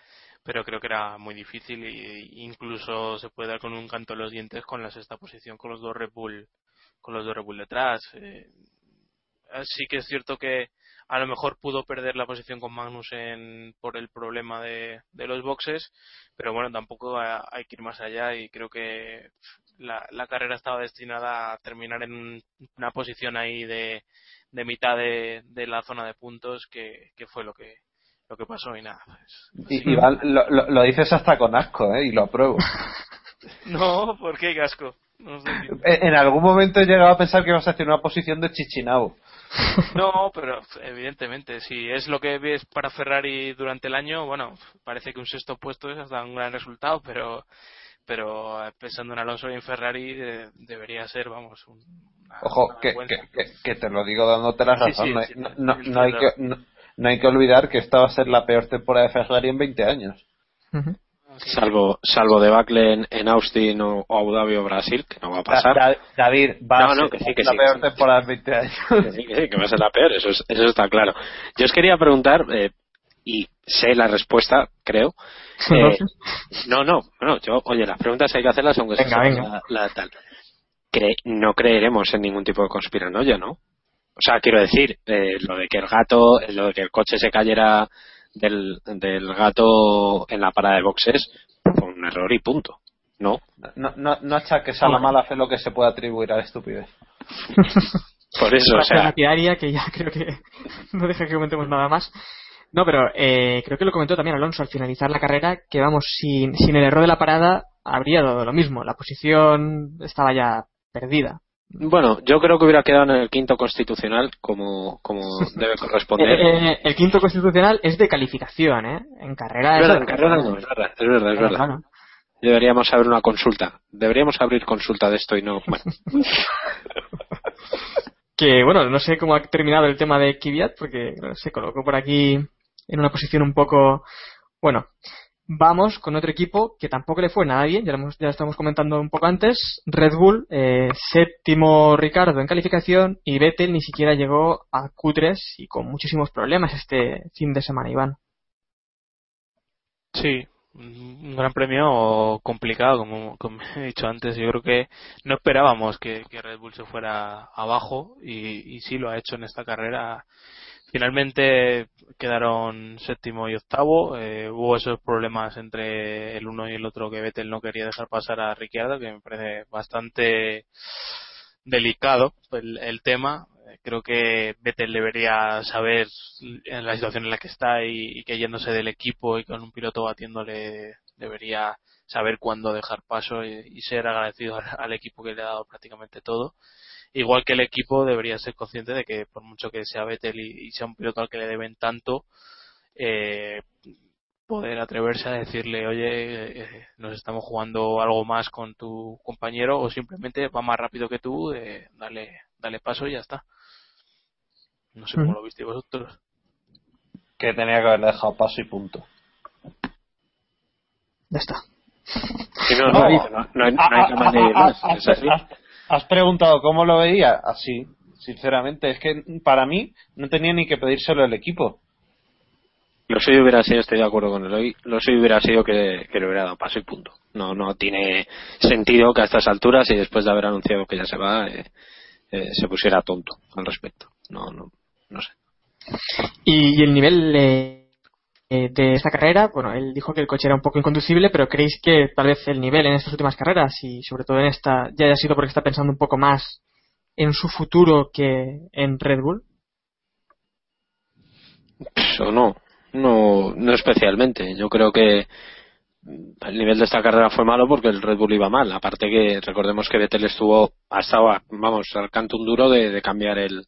pero creo que era muy difícil e incluso se puede dar con un canto en los dientes con la sexta posición con los dos Red Bull con los dos Red Bull detrás. Eh, sí que es cierto que a lo mejor pudo perder la posición con Magnussen por el problema de, los boxes, pero bueno, tampoco ha- hay que ir más allá y creo que la, la carrera estaba destinada a terminar en un- una posición ahí de, mitad de, la zona de puntos que fue lo que lo que pasó y nada pues, Y, Iván, lo, lo- lo dices hasta con asco, ¿eh? Y lo apruebo. (laughs) no ¿por qué casco? No sé. En en algún momento he llegado a pensar que ibas a hacer una posición de Chichinabo. No, pero evidentemente, si es lo que ves para Ferrari durante el año, bueno, parece que un sexto puesto es hasta un gran resultado, pero pero eh, pensando en Alonso y en Ferrari eh, debería ser, vamos, un, una- Ojo, una que, que, que- que te lo digo dándote la razón. sí, no, sí, no- sí, no- sí, no hay que, no, no hay que olvidar que esta va a ser la peor temporada de Ferrari en 20 años. Salvo, salvo debacle en, en Austin o, o Abu Dhabi o Brasil, que no va a pasar. Da- Da- David, va No, a no, ser que sí, que la sí, peor sí. temporada en 20 años. (laughs) Que sí, que sí, que va a ser la peor, eso, es- eso está claro. Yo os quería preguntar, eh, y sé la respuesta, creo. (laughs) eh, no, no, no, yo, oye, las preguntas hay que hacerlas aunque se Venga, sepa venga. La, la tal. Cre- no creeremos en ningún tipo de conspiranoia, ¿no? O sea, quiero decir, eh, lo de que el gato, lo de que el coche se cayera del, del gato en la parada de boxes, fue un error y punto. ¿No? No, no, no achaques a la mala fe lo que se puede atribuir a la estupidez. (laughs) Por eso, o sea, lapidaria que ya creo que (laughs) no deja que comentemos nada más. No, pero eh, creo que lo comentó también Alonso al finalizar la carrera, que vamos, sin, sin el error de la parada habría dado lo mismo. La posición estaba ya perdida. Bueno, yo creo que hubiera quedado en el quinto constitucional como, como (laughs) debe corresponder. Eh, eh, el quinto constitucional es de calificación, ¿eh? En carrera Es verdad, en carrera no, es verdad, es verdad, es verdad. Deberíamos abrir una consulta. Deberíamos abrir consulta de esto y no. Bueno, (laughs) Que bueno, no sé cómo ha terminado el tema de Kvyat porque se colocó por aquí en una posición un poco. Bueno, vamos con otro equipo que tampoco le fue nada bien, ya lo, estamos comentando un poco antes. Red Bull, eh, séptimo Ricardo en calificación y Vettel ni siquiera llegó a Q3 y con muchísimos problemas este fin de semana, Iván. Sí, un gran premio complicado, como, (laughs) he dicho antes. Yo creo que no esperábamos que, que Red Bull se fuera abajo y, y sí lo ha hecho en esta carrera. Finalmente quedaron séptimo y octavo. Eh, hubo esos problemas entre el uno y el otro que Vettel no quería dejar pasar a Ricciardo, que me parece bastante delicado el, tema. Eh, Creo que Vettel debería saber en la situación en la que está y, y que yéndose del equipo y con un piloto batiéndole debería saber cuándo dejar paso y, y ser agradecido al, al equipo que le ha dado prácticamente todo. Igual que el equipo debería ser consciente de que por mucho que sea Vettel y, y sea un piloto al que le deben tanto, eh, poder atreverse a decirle, oye, eh, nos estamos jugando algo más con tu compañero o simplemente va más rápido que tú, eh, dale, dale paso y ya está. No sé cómo lo visteis vosotros. Que tenía que haberle dejado paso y punto. Ya está. no, no, no, no hay, no hay que más ni más. Has, preguntado cómo lo veía. Así, sinceramente. Es que para mí no tenía ni que pedírselo el equipo. Lo suyo hubiera sido, estoy de acuerdo con él, lo suyo hubiera sido que, que le hubiera dado paso y punto. No, no tiene sentido que a estas alturas y después de haber anunciado que ya se va, eh, eh, se pusiera tonto al respecto. No, no, no sé. Y, y el nivel eh, eh, de esta carrera, bueno, él dijo que el coche era un poco inconducible, pero ¿creéis que tal vez el nivel en estas últimas carreras y sobre todo en esta ya haya sido porque está pensando un poco más en su futuro que en Red Bull? Eso no, no, no especialmente. Yo creo que el nivel de esta carrera fue malo porque el Red Bull iba mal. Aparte que recordemos que Vettel estuvo, ha estado, a- vamos, al canto un duro de, cambiar el,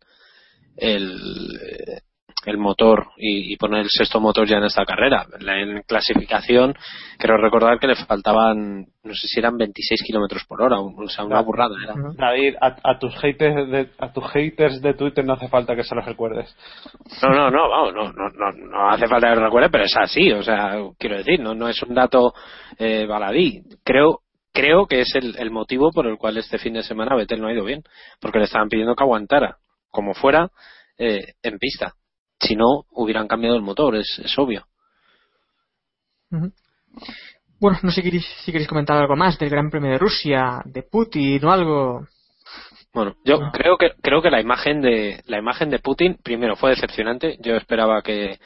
el motor y, y poner el sexto motor ya en esta carrera. En, la- en clasificación, creo recordar que le faltaban, no sé si eran 26 kilómetros por hora, o sea, una burrada era. David, a, a tus haters de, a tus haters de Twitter no hace falta que se los recuerdes. No, no, no, vamos, no, no, no, no hace falta que lo recuerde, pero es así, o sea, quiero decir, no, no es un dato eh, baladí. Creo, creo que es el, el motivo por el cual este fin de semana Vettel no ha ido bien, porque le estaban pidiendo que aguantara, como fuera, eh, en pista. Si no, hubieran cambiado el motor, es, es obvio. Bueno, no sé si queréis, si queréis comentar algo más del Gran Premio de Rusia, de Putin o algo. Bueno, yo creo que creo que la imagen de la imagen de Putin primero fue decepcionante. Yo esperaba que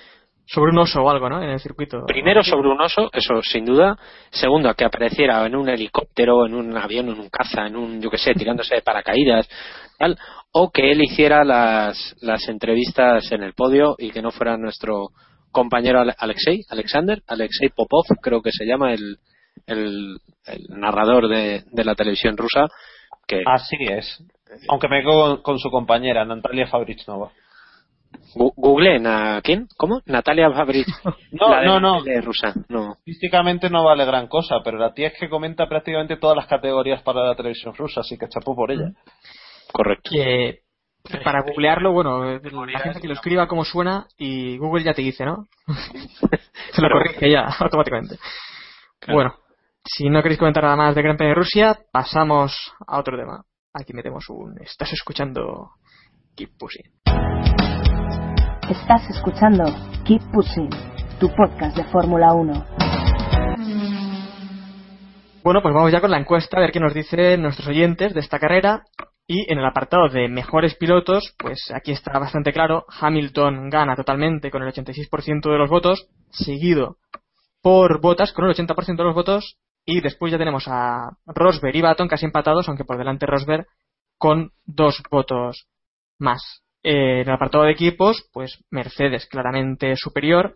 Sobre un oso o algo, ¿no? En el circuito. primero sobre un oso, eso sin duda. Segundo, que apareciera en un helicóptero, en un avión, en un caza, en un yo que sé, tirándose de paracaídas, tal, o que él hiciera las las entrevistas en el podio y que no fuera nuestro compañero Ale- Alexei, Alexander, Alexei Popov, creo que se llama el el, el narrador de, de la televisión rusa, que Así es. Aunque me quedo con, su compañera, Natalia Fabrichnova. Googleen a quién? ¿Cómo? Natalia Fabric. (laughs) No, La de no, no. rusa. No. Físicamente no vale gran cosa, pero la tía es que comenta prácticamente todas las categorías para la televisión rusa, así que chapó por ella. Correcto. Que para googlearlo, bueno, la gente que lo escriba como suena y Google ya te dice, ¿no? (laughs) Se lo corrige ya (laughs) automáticamente. Bueno, si no queréis comentar nada más del Gran Premio de Rusia, pasamos a otro tema. Aquí metemos un. Estás escuchando Keep Pushing. Estás escuchando Keep Pushing, tu podcast de Fórmula 1. Bueno, pues vamos ya con la encuesta a ver qué nos dicen nuestros oyentes de esta carrera. Y en el apartado de mejores pilotos, pues aquí está bastante claro. Hamilton gana totalmente con el 86% de los votos, seguido por Bottas con el 80% de los votos. Y después ya tenemos a Rosberg y Baton casi empatados, aunque por delante Rosberg con dos votos más. En el apartado de equipos, pues Mercedes claramente superior.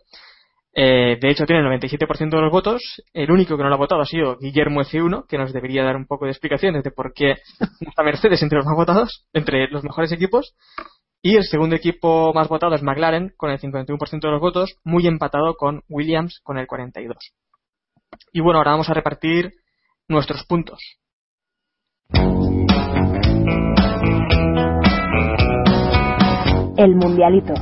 Eh, de hecho, tiene el 97% de los votos. El único que no lo ha votado ha sido Guillermo F1, que nos debería dar un poco de explicaciones de por qué (laughs) está Mercedes entre los más votados, entre los mejores equipos. Y el segundo equipo más votado es McLaren, con el 51% de los votos, muy empatado con Williams, con el 42%. Y bueno, ahora vamos a repartir nuestros puntos. El Mundialito.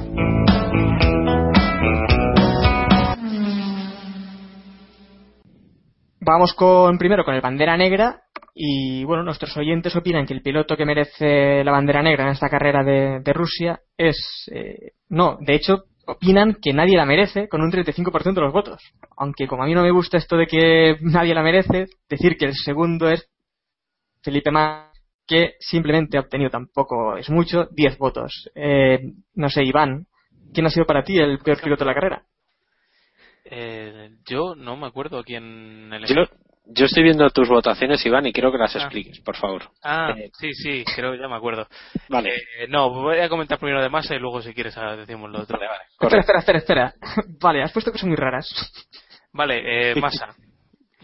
Vamos con primero con el bandera negra y bueno, nuestros oyentes opinan que el piloto que merece la bandera negra en esta carrera de, Rusia es eh, no, de hecho opinan que nadie la merece con un 35% de los votos. Aunque como a mí no me gusta esto de que nadie la merece, decir que el segundo es Felipe Massa que simplemente ha obtenido tampoco es mucho 10 votos. Eh, no sé, Iván, ¿quién ha sido para ti el peor piloto de la carrera? Eh, yo no me acuerdo quién elegí. Yo, yo estoy viendo tus votaciones, Iván, y quiero que las Ah. expliques, por favor. Ah, Eh, sí, sí, creo que ya me acuerdo. Vale. Eh, no, voy a comentar primero de masa y luego si quieres decimos lo otro. Espera, espera, espera, espera. (laughs) Vale, has puesto cosas muy raras. Vale, eh, (laughs) Massa.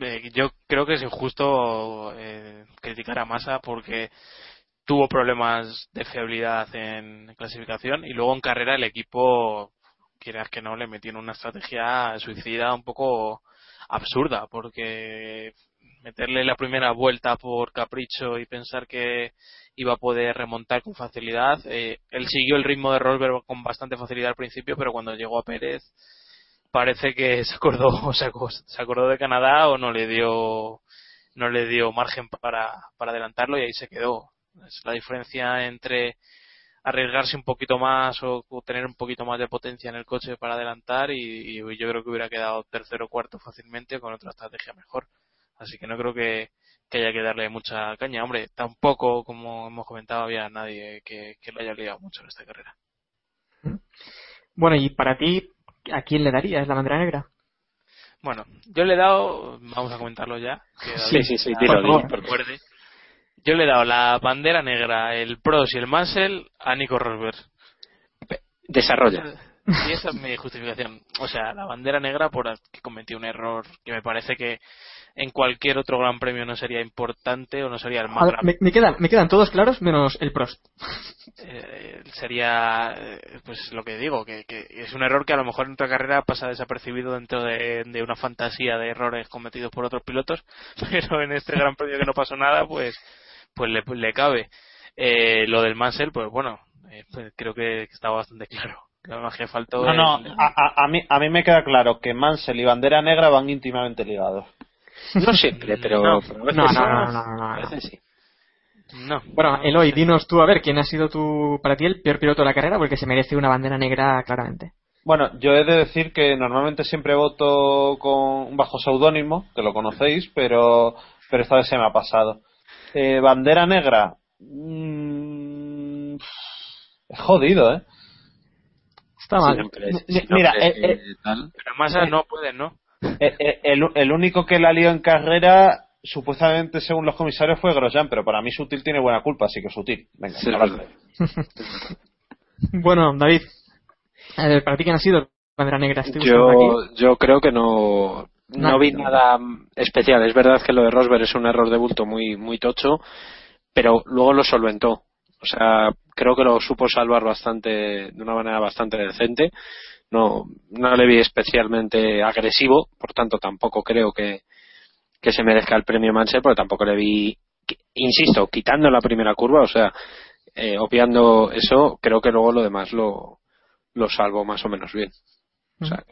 Eh, yo creo que es injusto eh, criticar a Massa porque tuvo problemas de fiabilidad en clasificación y luego en carrera el equipo, quieras que no, le metió en una estrategia suicida un poco absurda porque meterle la primera vuelta por capricho y pensar que iba a poder remontar con facilidad. eh, él siguió el ritmo de Rosberg con bastante facilidad al principio, pero cuando llegó a Pérez parece que (laughs) se acordó, o se acordó, se acordó de Canadá o no le dio no le dio margen para, para adelantarlo y ahí se quedó. Es la diferencia entre arriesgarse un poquito más o, o tener un poquito más de potencia en el coche para adelantar y, y yo creo que hubiera quedado tercero o cuarto fácilmente con otra estrategia mejor. Así que no creo que, que haya que darle mucha caña. Hombre, tampoco, como hemos comentado, había nadie que, que lo haya liado mucho en esta carrera. Bueno, y para ti, ¿a quién le darías la bandera negra? Bueno, yo le he dado, vamos a comentarlo ya. que David Sí, sí, sí, dilo, por por. Yo le he dado la bandera negra, el Pros y el Mansell a Nico Rosberg. Desarrolla. Y esa es mi justificación. O sea, la bandera negra por que cometió un error que me parece que en cualquier otro gran premio no sería importante o no sería el más A ver, grave. me, me quedan, me quedan todos claros menos el Prost. Eh, sería eh, pues lo que digo que, que es un error que a lo mejor en otra carrera pasa desapercibido dentro de, de una fantasía de errores cometidos por otros pilotos (laughs) pero en este gran premio que no pasó nada pues pues le, le cabe Eh, lo del Mansell pues bueno eh, pues creo que está bastante claro lo más que faltó No, no, es- a, a- a mí, a mí me queda claro que Mansell y Bandera Negra van íntimamente ligados. No siempre, pero, No. pero a veces No, no, sí. no, no. A veces sí. No. Bueno, no Eloy, dinos tú a ver quién ha sido tu, para ti el peor piloto de la carrera, porque se merece una bandera negra claramente. Bueno, yo he de decir que normalmente siempre voto con bajo seudónimo, que lo conocéis, pero, pero esta vez se me ha pasado. Eh, bandera negra. mm, es jodido, ¿eh? Está mal. Siempre, Mi- siempre, mira, eh, eh, tal. Pero Massa no puede, ¿no? Eh, eh, El, el único que la lió en carrera, supuestamente según los comisarios, fue Grosjean, pero para mí Sutil tiene buena culpa, así que Sutil. Venga, Sí. (laughs) Bueno, David, para ti quién ha sido bandera negra. Estoy buscando aquí. Yo, yo creo que no, no vi nada especial. Es verdad que lo de Rosberg es un error de bulto muy, muy tocho, pero luego lo solventó. O sea, creo que lo supo salvar bastante, de una manera bastante decente. No, no le vi especialmente agresivo, por tanto tampoco creo que, que se merezca el premio Mansell, porque tampoco le vi, insisto, quitando la primera curva, o sea, eh, obviando eso, creo que luego lo demás lo, lo salvo más o menos bien. O sea,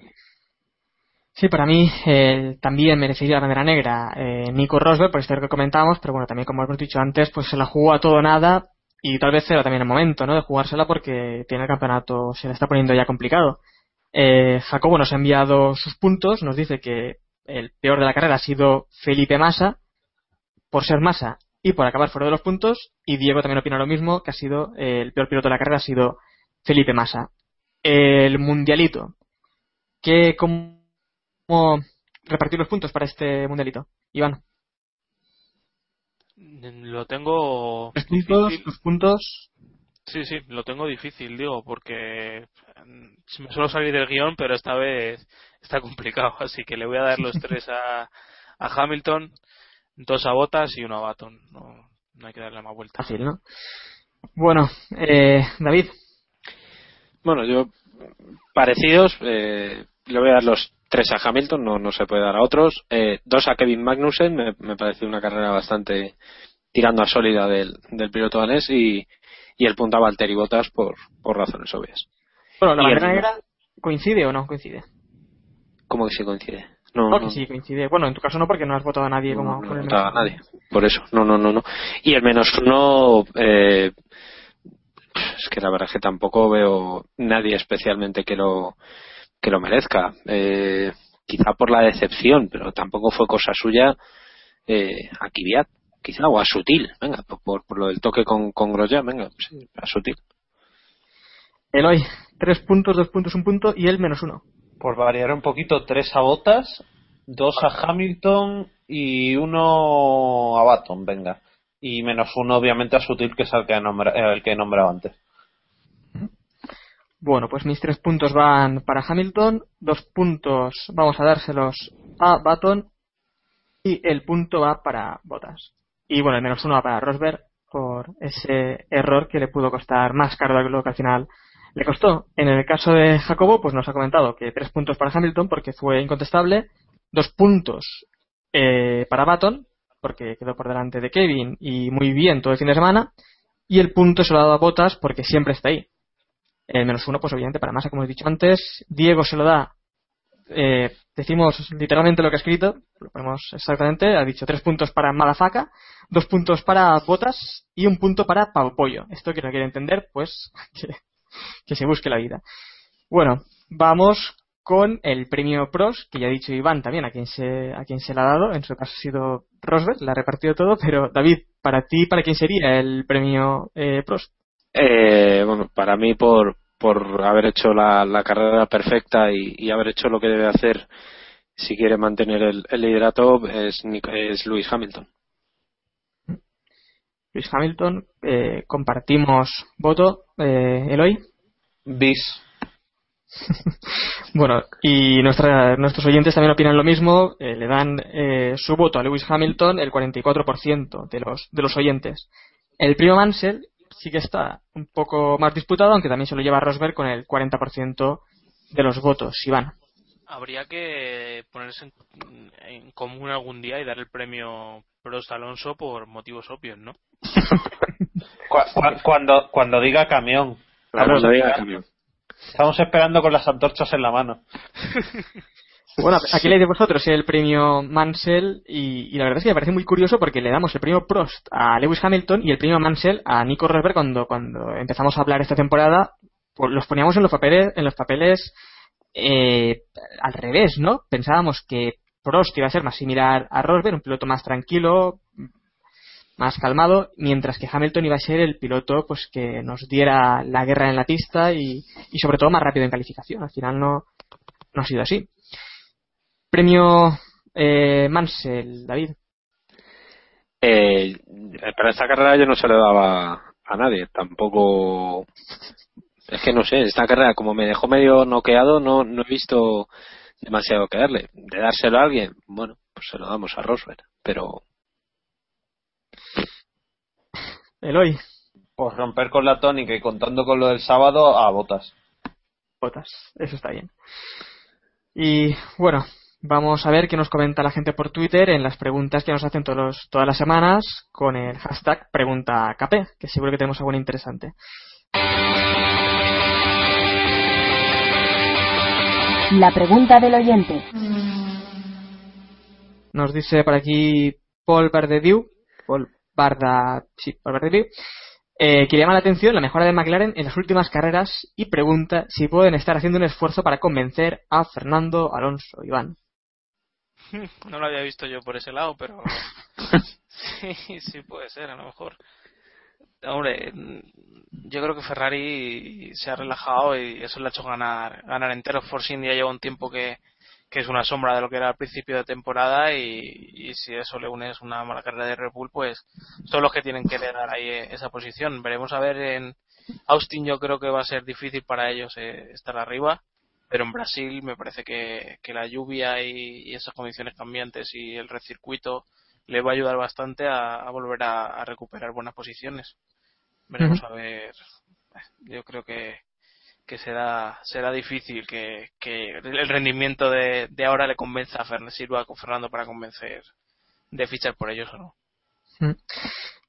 Sí, para mí eh, también merecería la bandera negra eh, Nico Rosberg, por esto que comentábamos, pero bueno, también como hemos dicho antes, pues se la jugó a todo nada y tal vez era también el momento, ¿no? De jugársela porque tiene el campeonato, se le está poniendo ya complicado. Eh, Jacobo nos ha enviado sus puntos, nos dice que el peor de la carrera ha sido Felipe Massa, por ser Massa y por acabar fuera de los puntos, y Diego también opina lo mismo, que ha sido eh, el peor piloto de la carrera ha sido Felipe Massa. El mundialito. ¿Qué, cómo, cómo repartir los puntos para este mundialito? Iván. Lo tengo Tres puntos, difícil. dos puntos. Sí, sí, lo tengo difícil, digo, porque mm, me suelo salir del guion, pero esta vez está complicado, (laughs) así que le voy a dar los tres a, a Hamilton, dos a Bottas y uno a Baton. No, no hay que darle más vuelta. Fácil, ¿no? Bueno, eh, David. Bueno, yo parecidos, eh, le voy a dar los tres a Hamilton, no, no se puede dar a otros. Eh, dos a Kevin Magnussen, me, me pareció una carrera bastante tirando a sólida del, del piloto danés y, y el punto a Valtteri Bottas por, por razones obvias. Bueno, la bandera negra coincide o no coincide. ¿Cómo que sí coincide? No, No, no, que sí, coincide. Bueno, en tu caso no, porque no has votado a nadie no, como no por el votaba a nadie. Por eso, no, no, no, no. Y el menos uno, eh, es que la verdad es que tampoco veo nadie especialmente que lo que lo merezca. Eh, quizá por la decepción, pero tampoco fue cosa suya eh, a Kvyat, quizá, o a Sutil, venga, por, por, lo del toque con, con Grosjean, venga, sí, a Sutil. Eloy, tres puntos, dos puntos, un punto y el menos uno. Por variar un poquito, tres a Bottas, dos a Hamilton y uno a Baton, venga. Y menos uno, obviamente, a Sutil, que es el que, he nombra- eh, el que he nombrado antes. Bueno, pues mis tres puntos van para Hamilton, dos puntos vamos a dárselos a Baton y el punto va para Bottas. Y bueno, el menos uno va para Rosberg por ese error que le pudo costar más caro de lo que al final le costó. En el caso de Jacobo, pues nos ha comentado que tres puntos para Hamilton porque fue incontestable, dos puntos eh, para Baton porque quedó por delante de Kevin y muy bien todo el fin de semana y el punto se lo ha dado a Bottas porque siempre está ahí. El menos uno, pues obviamente para Massa, como he dicho antes. Diego se lo da, eh, decimos literalmente lo que ha escrito, lo ponemos exactamente, ha dicho tres puntos para Malafaca, dos puntos para Botas y un punto para Pau Pollo. Esto que no quiere entender, pues (laughs) que, que se busque la vida. Bueno, vamos con el premio Pros, que ya ha dicho Iván también a quien se, a quien se le ha dado, en su caso ha sido Rosberg, la ha repartido todo, pero David, para ti, ¿para quién sería el premio eh, Pros? Eh, bueno, para mí por, por haber hecho la, la carrera perfecta y, y haber hecho lo que debe hacer si quiere mantener el, el liderato es, es Lewis Hamilton. Luis Hamilton, eh, compartimos voto, eh, Eloy. Bis. (laughs) Bueno, y nuestra- nuestros oyentes también opinan lo mismo, eh, le dan eh, su voto a Lewis Hamilton, el 44% de los, de los oyentes. El primo Mansell sí que está un poco más disputado, aunque también se lo lleva Rosberg con el 40% de los votos. Iván. Habría que ponerse en, en común algún día y dar el premio Prost Alonso por motivos obvios, ¿no? (laughs) Cu- cu- cuando, cuando diga camión. Claro, cuando diga camión. Estamos esperando con las antorchas en la mano. (laughs) Bueno, aquí le de vosotros el premio Mansell y, y, la verdad es que me parece muy curioso porque le damos el premio Prost a Lewis Hamilton y el premio Mansell a Nico Rosberg cuando, cuando empezamos a hablar esta temporada pues los poníamos en los papeles en los papeles eh, al revés, ¿no? Pensábamos que Prost iba a ser más similar a Rosberg, un piloto más tranquilo, más calmado, mientras que Hamilton iba a ser el piloto pues que nos diera la guerra en la pista y, y sobre todo más rápido en calificación. Al final no, no ha sido así. Premio eh, Mansell, David. Eh, para esta carrera yo no se lo daba a nadie, tampoco. Es que no sé, esta carrera como me dejó medio noqueado, no, no he visto demasiado que darle. De dárselo a alguien, bueno, pues se lo damos a Rosberg, pero. Eloy. Pues romper con la tónica y contando con lo del sábado a botas. Botas, eso está bien. Y bueno, vamos a ver qué nos comenta la gente por Twitter en las preguntas que nos hacen todos, todas las semanas con el hashtag PreguntaKP, que seguro que tenemos algo interesante. La pregunta del oyente. Nos dice por aquí Paul Bardediu, Paul Barda, sí, Paul Bardediu, eh, que llama la atención la mejora de McLaren en las últimas carreras y pregunta si pueden estar haciendo un esfuerzo para convencer a Fernando Alonso. Iván. (laughs) No lo había visto yo por ese lado, pero (laughs) sí, sí puede ser, a lo mejor. Hombre, yo creo que Ferrari se ha relajado y eso le ha hecho ganar, ganar entero. Force India lleva un tiempo que, que es una sombra de lo que era al principio de temporada y, y, si eso le unes una mala carrera de Red Bull, pues son los que tienen que dar ahí esa posición. Veremos a ver en Austin yo creo que va a ser difícil para ellos eh, estar arriba pero en Brasil me parece que, que la lluvia y, y, esas condiciones cambiantes y el recircuito le va a ayudar bastante a, a volver a, a, recuperar buenas posiciones. Veremos uh -huh. a ver. Yo creo que, que será será difícil que, que el rendimiento de, de ahora le convenza a Fernando Silva con Fernando para convencer de fichar por ellos o no.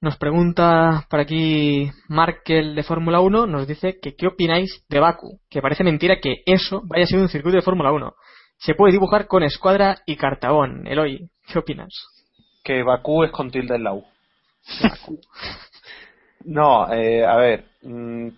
Nos pregunta por aquí Markel de Fórmula 1, nos dice que qué opináis de Baku, que parece mentira que eso vaya a ser un circuito de Fórmula 1. Se puede dibujar con escuadra y cartabón. Eloy, ¿qué opinas? Que Bakú es con tilde en la U. (laughs) No, eh, a ver, mm,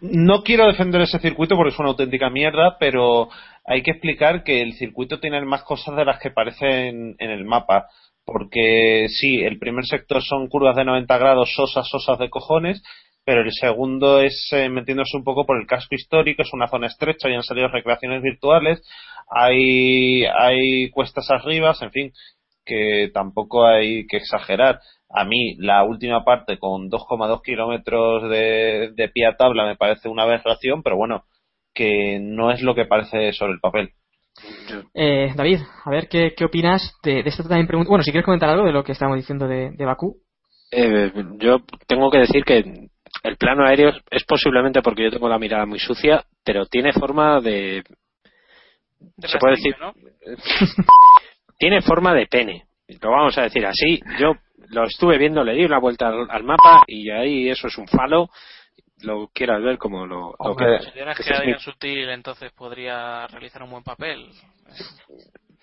no quiero defender ese circuito porque es una auténtica mierda, pero hay que explicar que el circuito tiene más cosas de las que parecen en el mapa porque sí, el primer sector son curvas de 90 grados sosas, sosas de cojones, pero el segundo es eh, metiéndose un poco por el casco histórico, es una zona estrecha y han salido recreaciones virtuales, hay, hay cuestas arriba, en fin, que tampoco hay que exagerar. A mí la última parte con 2,2 kilómetros de, de pie a tabla me parece una aberración, pero bueno, que no es lo que parece sobre el papel. Eh, David, a ver qué, qué opinas de, de, esta también pregunta. Bueno, si quieres comentar algo de lo que estábamos diciendo de, de Bakú. Eh, yo tengo que decir que el plano aéreo es posiblemente porque yo tengo la mirada muy sucia, pero tiene forma de. de se puede decir. ¿no? (laughs) tiene forma de pene. Lo vamos a decir así. Yo lo estuve viendo, le di una vuelta al, al mapa y ahí eso es un falo lo quieras ver como lo, lo que si tienes que sutil entonces podría realizar un buen papel.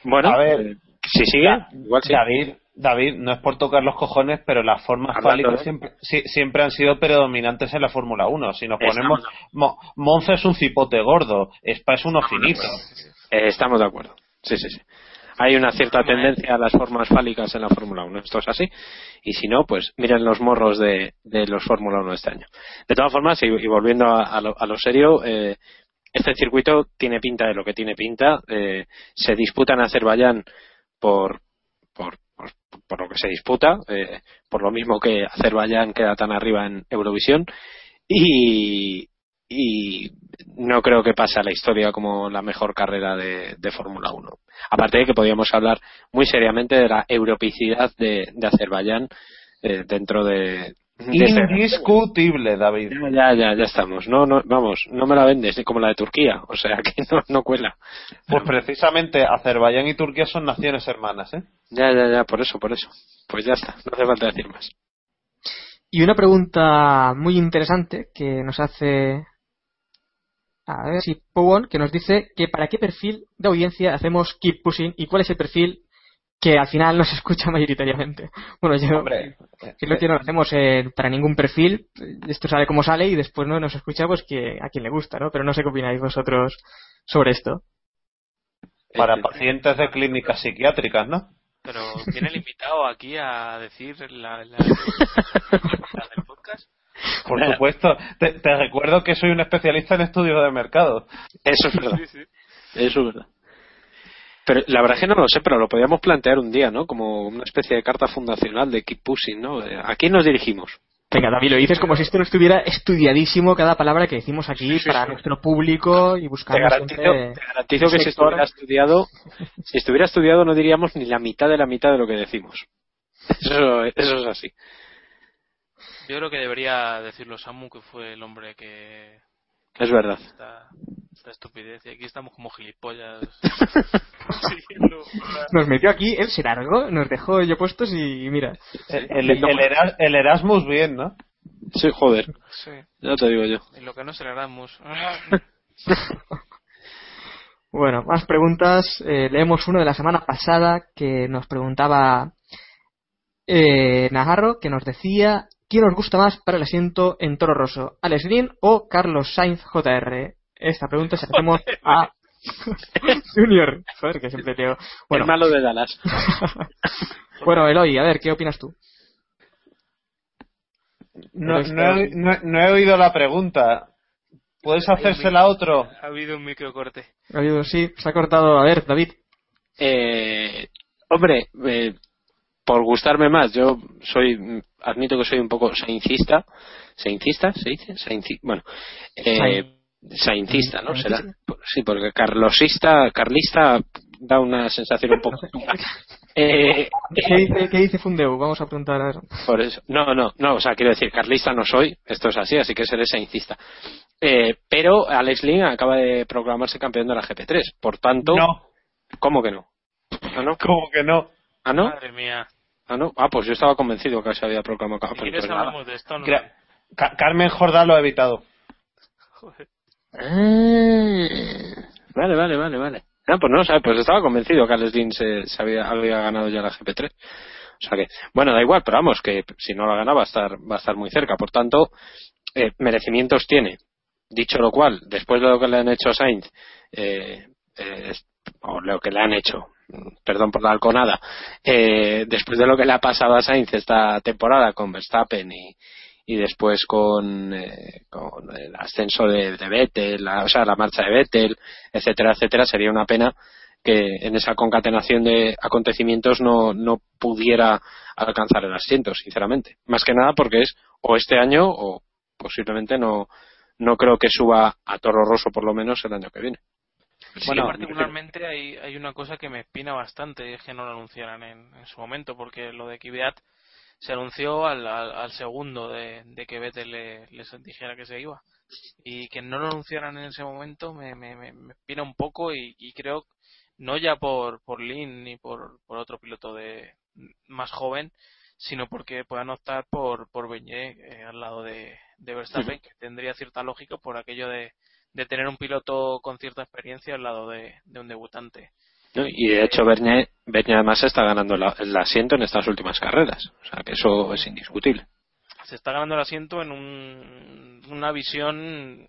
Bueno a ver eh, si sigue Da, igual sí. David David no es por tocar los cojones pero las formas fálicas siempre, sí, siempre han sido predominantes en la Fórmula 1 si nos ponemos Mo, Monza es un cipote gordo Spa es uno finito. eh, estamos de acuerdo. Sí sí sí hay una cierta tendencia a las formas fálicas en la Fórmula 1. Esto es así. Y si no, pues miren los morros de, de los Fórmula 1 este año. De todas formas, y, volviendo a, a, lo, a, lo, serio, eh, este circuito tiene pinta de lo que tiene pinta. Eh, se disputa en Azerbaiyán por, por, por, por lo que se disputa, eh, por lo mismo que Azerbaiyán queda tan arriba en Eurovisión. Y, y no creo que pase a la historia como la mejor carrera de, de Fórmula 1. Aparte de que podríamos hablar muy seriamente de la europicidad de, de Azerbaiyán eh, dentro de, de Indiscutible, David. Ya, ya, ya estamos. No, no, vamos, no me la vendes ni como la de Turquía, o sea (laughs) que no, no cuela. Pues precisamente Azerbaiyán y Turquía son naciones hermanas, ¿eh? Ya, ya, ya, por eso, por eso. Pues ya está, no hace falta decir más. Y una pregunta muy interesante que nos hace a ver si Powon, que nos dice que para qué perfil de audiencia hacemos Keep Pushing y cuál es el perfil que al final nos (laughs) escucha mayoritariamente. Bueno, yo Hombre, creo que no lo hacemos eh, para ningún perfil, esto sale como sale y después no nos escucha pues que a quien le gusta, ¿no? Pero no sé qué opináis vosotros sobre esto. para pacientes de clínicas psiquiátricas, ¿no? Pero viene el invitado aquí a decir la, la, (laughs) la del podcast. Por supuesto. Te, te recuerdo que soy un especialista en estudios de mercado. Eso es verdad. Sí, sí. Eso es verdad. Pero la verdad es que no lo sé, pero lo podríamos plantear un día, ¿no? Como una especie de carta fundacional de Keep Pushing, ¿no? Eh, ¿A quién nos dirigimos? Venga, David, lo dices como si esto no estuviera estudiadísimo cada palabra que decimos aquí Sí, sí, para sí. nuestro público y Te buscando garantizo, siempre te garantizo que si estuviera estudiado, si estuviera estudiado no diríamos ni la mitad de la mitad de lo que decimos. Eso, eso es así. Yo creo que debería decirlo Samu, que fue el hombre que Es verdad. esta, esta estupidez. Y aquí estamos como gilipollas. (laughs) siguiendo Nos metió aquí, él se largó, nos dejó yo puestos y mira. El, el- el Eras- el Erasmus bien, ¿no? Sí, joder. Sí, Ya te digo yo. y lo que no es el Erasmus. (laughs) Bueno, más preguntas. Eh, leemos uno de la semana pasada que nos preguntaba eh, Najarro, que nos decía ¿quién os gusta más para el asiento en Toro Rosso? ¿Alex Lin o Carlos Sainz JR? Esta pregunta se la hacemos a (laughs) Junior. Joder, que siempre. El Bueno, malo de Dallas. (laughs) bueno, Eloy, a ver, ¿qué opinas tú? No, Eres- no he, no he- no he oído la pregunta. ¿Puedes hacérsela a otro? ha habido un microcorte. Ha habido, sí, se ha cortado. A ver, David. Eh, hombre, eh, por gustarme más, yo soy, admito que soy un poco saincista. ¿Saincista? ¿Se dice? Sainci- bueno, eh, saincista, ¿no? Será. Sí, porque carlosista, carlista da una sensación un poco. (laughs) Eh, ¿Qué dice, qué dice Fundeu? Vamos a preguntar a ver. Por eso. No, no, no, o sea, quiero decir, carlista no soy, esto es así, así que seré saincista. Eh, pero Alex Lin acaba de proclamarse campeón de la GP3, por tanto, No, ¿cómo que no? ¿Ah, no? como que no. ¿Ah, no? Madre mía. ¿Ah, no? Ah, pues yo estaba convencido que se había proclamado campeón. quieres Pues nada. hablamos de esto, ¿no? Ca- Carmen Jordán lo ha evitado. Joder. Ah, Vale, vale, vale, vale. Ah, pues no, ¿sabes? Pues estaba convencido que Alex Lin se, se había, había ganado ya la GP3. O sea que, bueno, da igual, pero vamos, que si no la gana va a estar, va a estar muy cerca. Por tanto, eh, merecimientos tiene. Dicho lo cual, después de lo que le han hecho a Sainz, eh, eh, o lo que le han hecho, perdón por la halconada, eh, después de lo que le ha pasado a Sainz esta temporada con Verstappen y, después con, eh, con el ascenso de, Vettel, o sea, la marcha de Vettel, etcétera, etcétera, sería una pena que en esa concatenación de acontecimientos no, no pudiera alcanzar el asiento, sinceramente. Más que nada porque es o este año o posiblemente no, no creo que suba a Toro Rosso por lo menos el año que viene. Sí, Bueno, particularmente hay, hay una cosa que me espina bastante, es que no lo anunciaran en, en su momento, porque lo de Kvyat se anunció al, al, al segundo de, de que Vettel le, les dijera que se iba. Y que no lo anunciaran en ese momento me, me, me, me espina un poco y, y creo, no ya por, por Lin ni por, por otro piloto de más joven, sino porque puedan optar por, por Beñé eh, al lado de, de Verstappen, que tendría cierta lógica por aquello de, de tener un piloto con cierta experiencia al lado de, de un debutante. Y de hecho Bernier, Bernier además está ganando la- el asiento en estas últimas carreras. O sea que eso es indiscutible. Se está ganando el asiento en un, una visión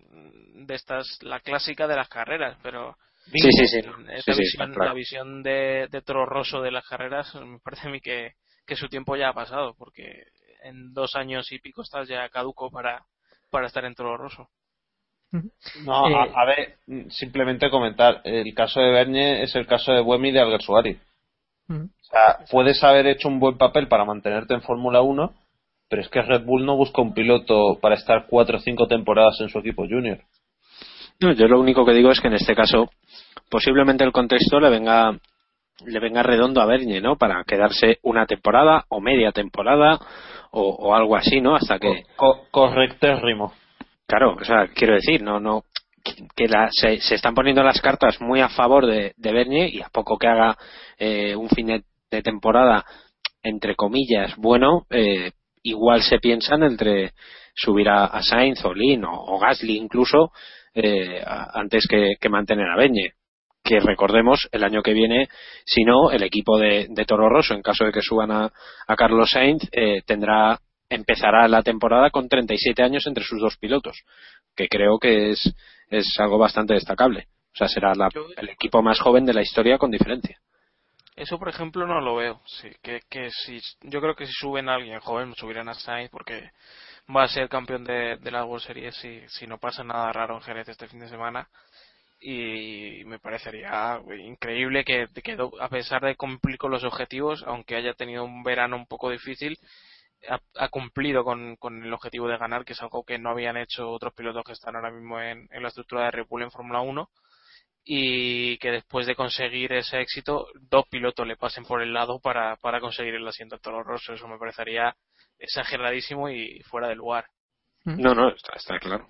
de estas, la clásica de las carreras, pero Sí, sí, sí. esta Sí, sí, visión, claro. la visión de, de Toro Rosso de las carreras me parece a mí que, que su tiempo ya ha pasado, porque en dos años y pico estás ya caduco para, para estar en Toro Rosso. No, Eh, a, a ver, simplemente comentar. El caso de Bernie es el caso de Buemi y de Alguersuari. O sea, puedes haber hecho un buen papel para mantenerte en Fórmula 1, pero es que Red Bull no busca un piloto para estar cuatro o cinco temporadas en su equipo junior. No, yo lo único que digo es que en este caso posiblemente el contexto le venga le venga redondo a Bernie, ¿no? Para quedarse una temporada o media temporada o, o algo así, ¿no? Hasta que Co- correctérrimo. Claro, o sea, quiero decir, no, no, que- la- se, se están poniendo las cartas muy a favor de, de Bernier y a poco que haga eh, un fin de, temporada, entre comillas, bueno, eh, igual se piensan entre subir a, a Sainz o Lin o, Gasly incluso eh, antes que, que mantener a Beñe. Que recordemos, el año que viene, si no, el equipo de, de Toro Rosso, en caso de que suban a, a Carlos Sainz, eh, tendrá empezará la temporada con 37 años entre sus dos pilotos, que creo que es, es algo bastante destacable. O sea, será la- el equipo más joven de la historia con diferencia. Eso, por ejemplo, no lo veo. Sí, que, que si, yo creo que si suben a alguien joven, subirán a Sainz porque va a ser campeón de, de la World Series si, si no pasa nada raro en Jerez este fin de semana. Y me parecería increíble que, que a pesar de cumplir con los objetivos, aunque haya tenido un verano un poco difícil, ha, ha cumplido con, con el objetivo de ganar, que es algo que no habían hecho otros pilotos que están ahora mismo en, en la estructura de Red Bull en Fórmula 1 y que después de conseguir ese éxito, dos pilotos le pasen por el lado para, para conseguir el asiento de Toro Rosso. Eso me parecería exageradísimo y fuera de lugar. No, no, está, está claro.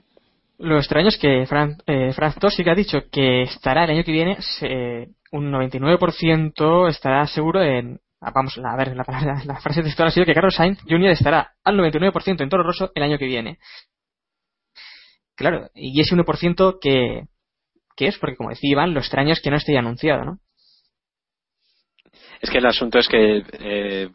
Lo extraño es que Fran, eh, Franz sí que ha dicho que estará el año que viene se- un 99% estará seguro en ah, vamos a ver la, palabra- (laughs) la frase ha sido que Carlos Sainz Jr. estará al 99% en Toro Rosso el año que viene claro y ese 1% que que es porque como decía Iván lo extraño es que no esté anunciado ¿no? Es que el asunto es que, eh,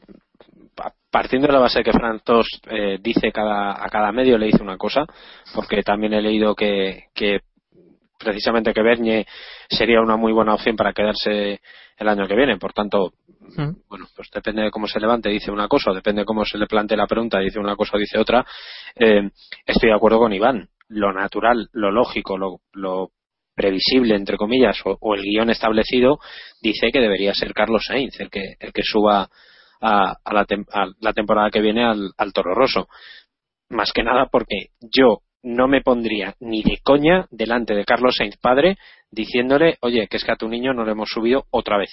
pa- partiendo de la base que Frank Tost eh, dice cada, a cada medio le dice una cosa, porque también he leído que precisamente que Bernie sería una muy buena opción para quedarse el año que viene. Por tanto, Mm. bueno, pues depende de cómo se levante, dice una cosa, depende de cómo se le plantee la pregunta, dice una cosa o dice otra. Eh, estoy de acuerdo con Iván. Lo natural, lo lógico, lo, lo previsible, entre comillas, o, o el guion establecido, dice que debería ser Carlos Sainz el que, el que suba a, a la, tem- a la temporada que viene al, al Toro Rosso. Más que nada porque yo no me pondría ni de coña delante de Carlos Sainz padre diciéndole, oye, que es que a tu niño no le hemos subido otra vez.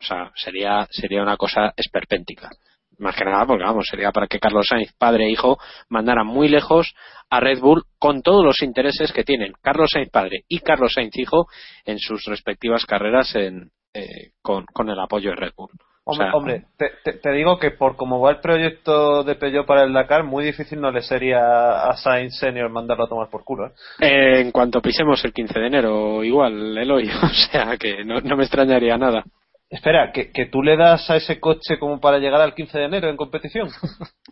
O sea, sería, sería una cosa esperpéntica. Más que nada porque, vamos, sería para que Carlos Sainz, padre e hijo, mandaran muy lejos a Red Bull con todos los intereses que tienen Carlos Sainz, padre y Carlos Sainz, hijo, en sus respectivas carreras en, eh, con, con el apoyo de Red Bull. O Hombre, sea, hombre, te, te- te digo que por cómo va el proyecto de Peugeot para el Dakar, muy difícil no le sería a Sainz Senior mandarlo a tomar por culo. ¿eh? eh, en cuanto pisemos el 15 de enero, igual, Eloy, (laughs) o sea que no, no me extrañaría nada. Espera, ¿que, ¿que tú le das a ese coche como para llegar al 15 de enero en competición? (laughs)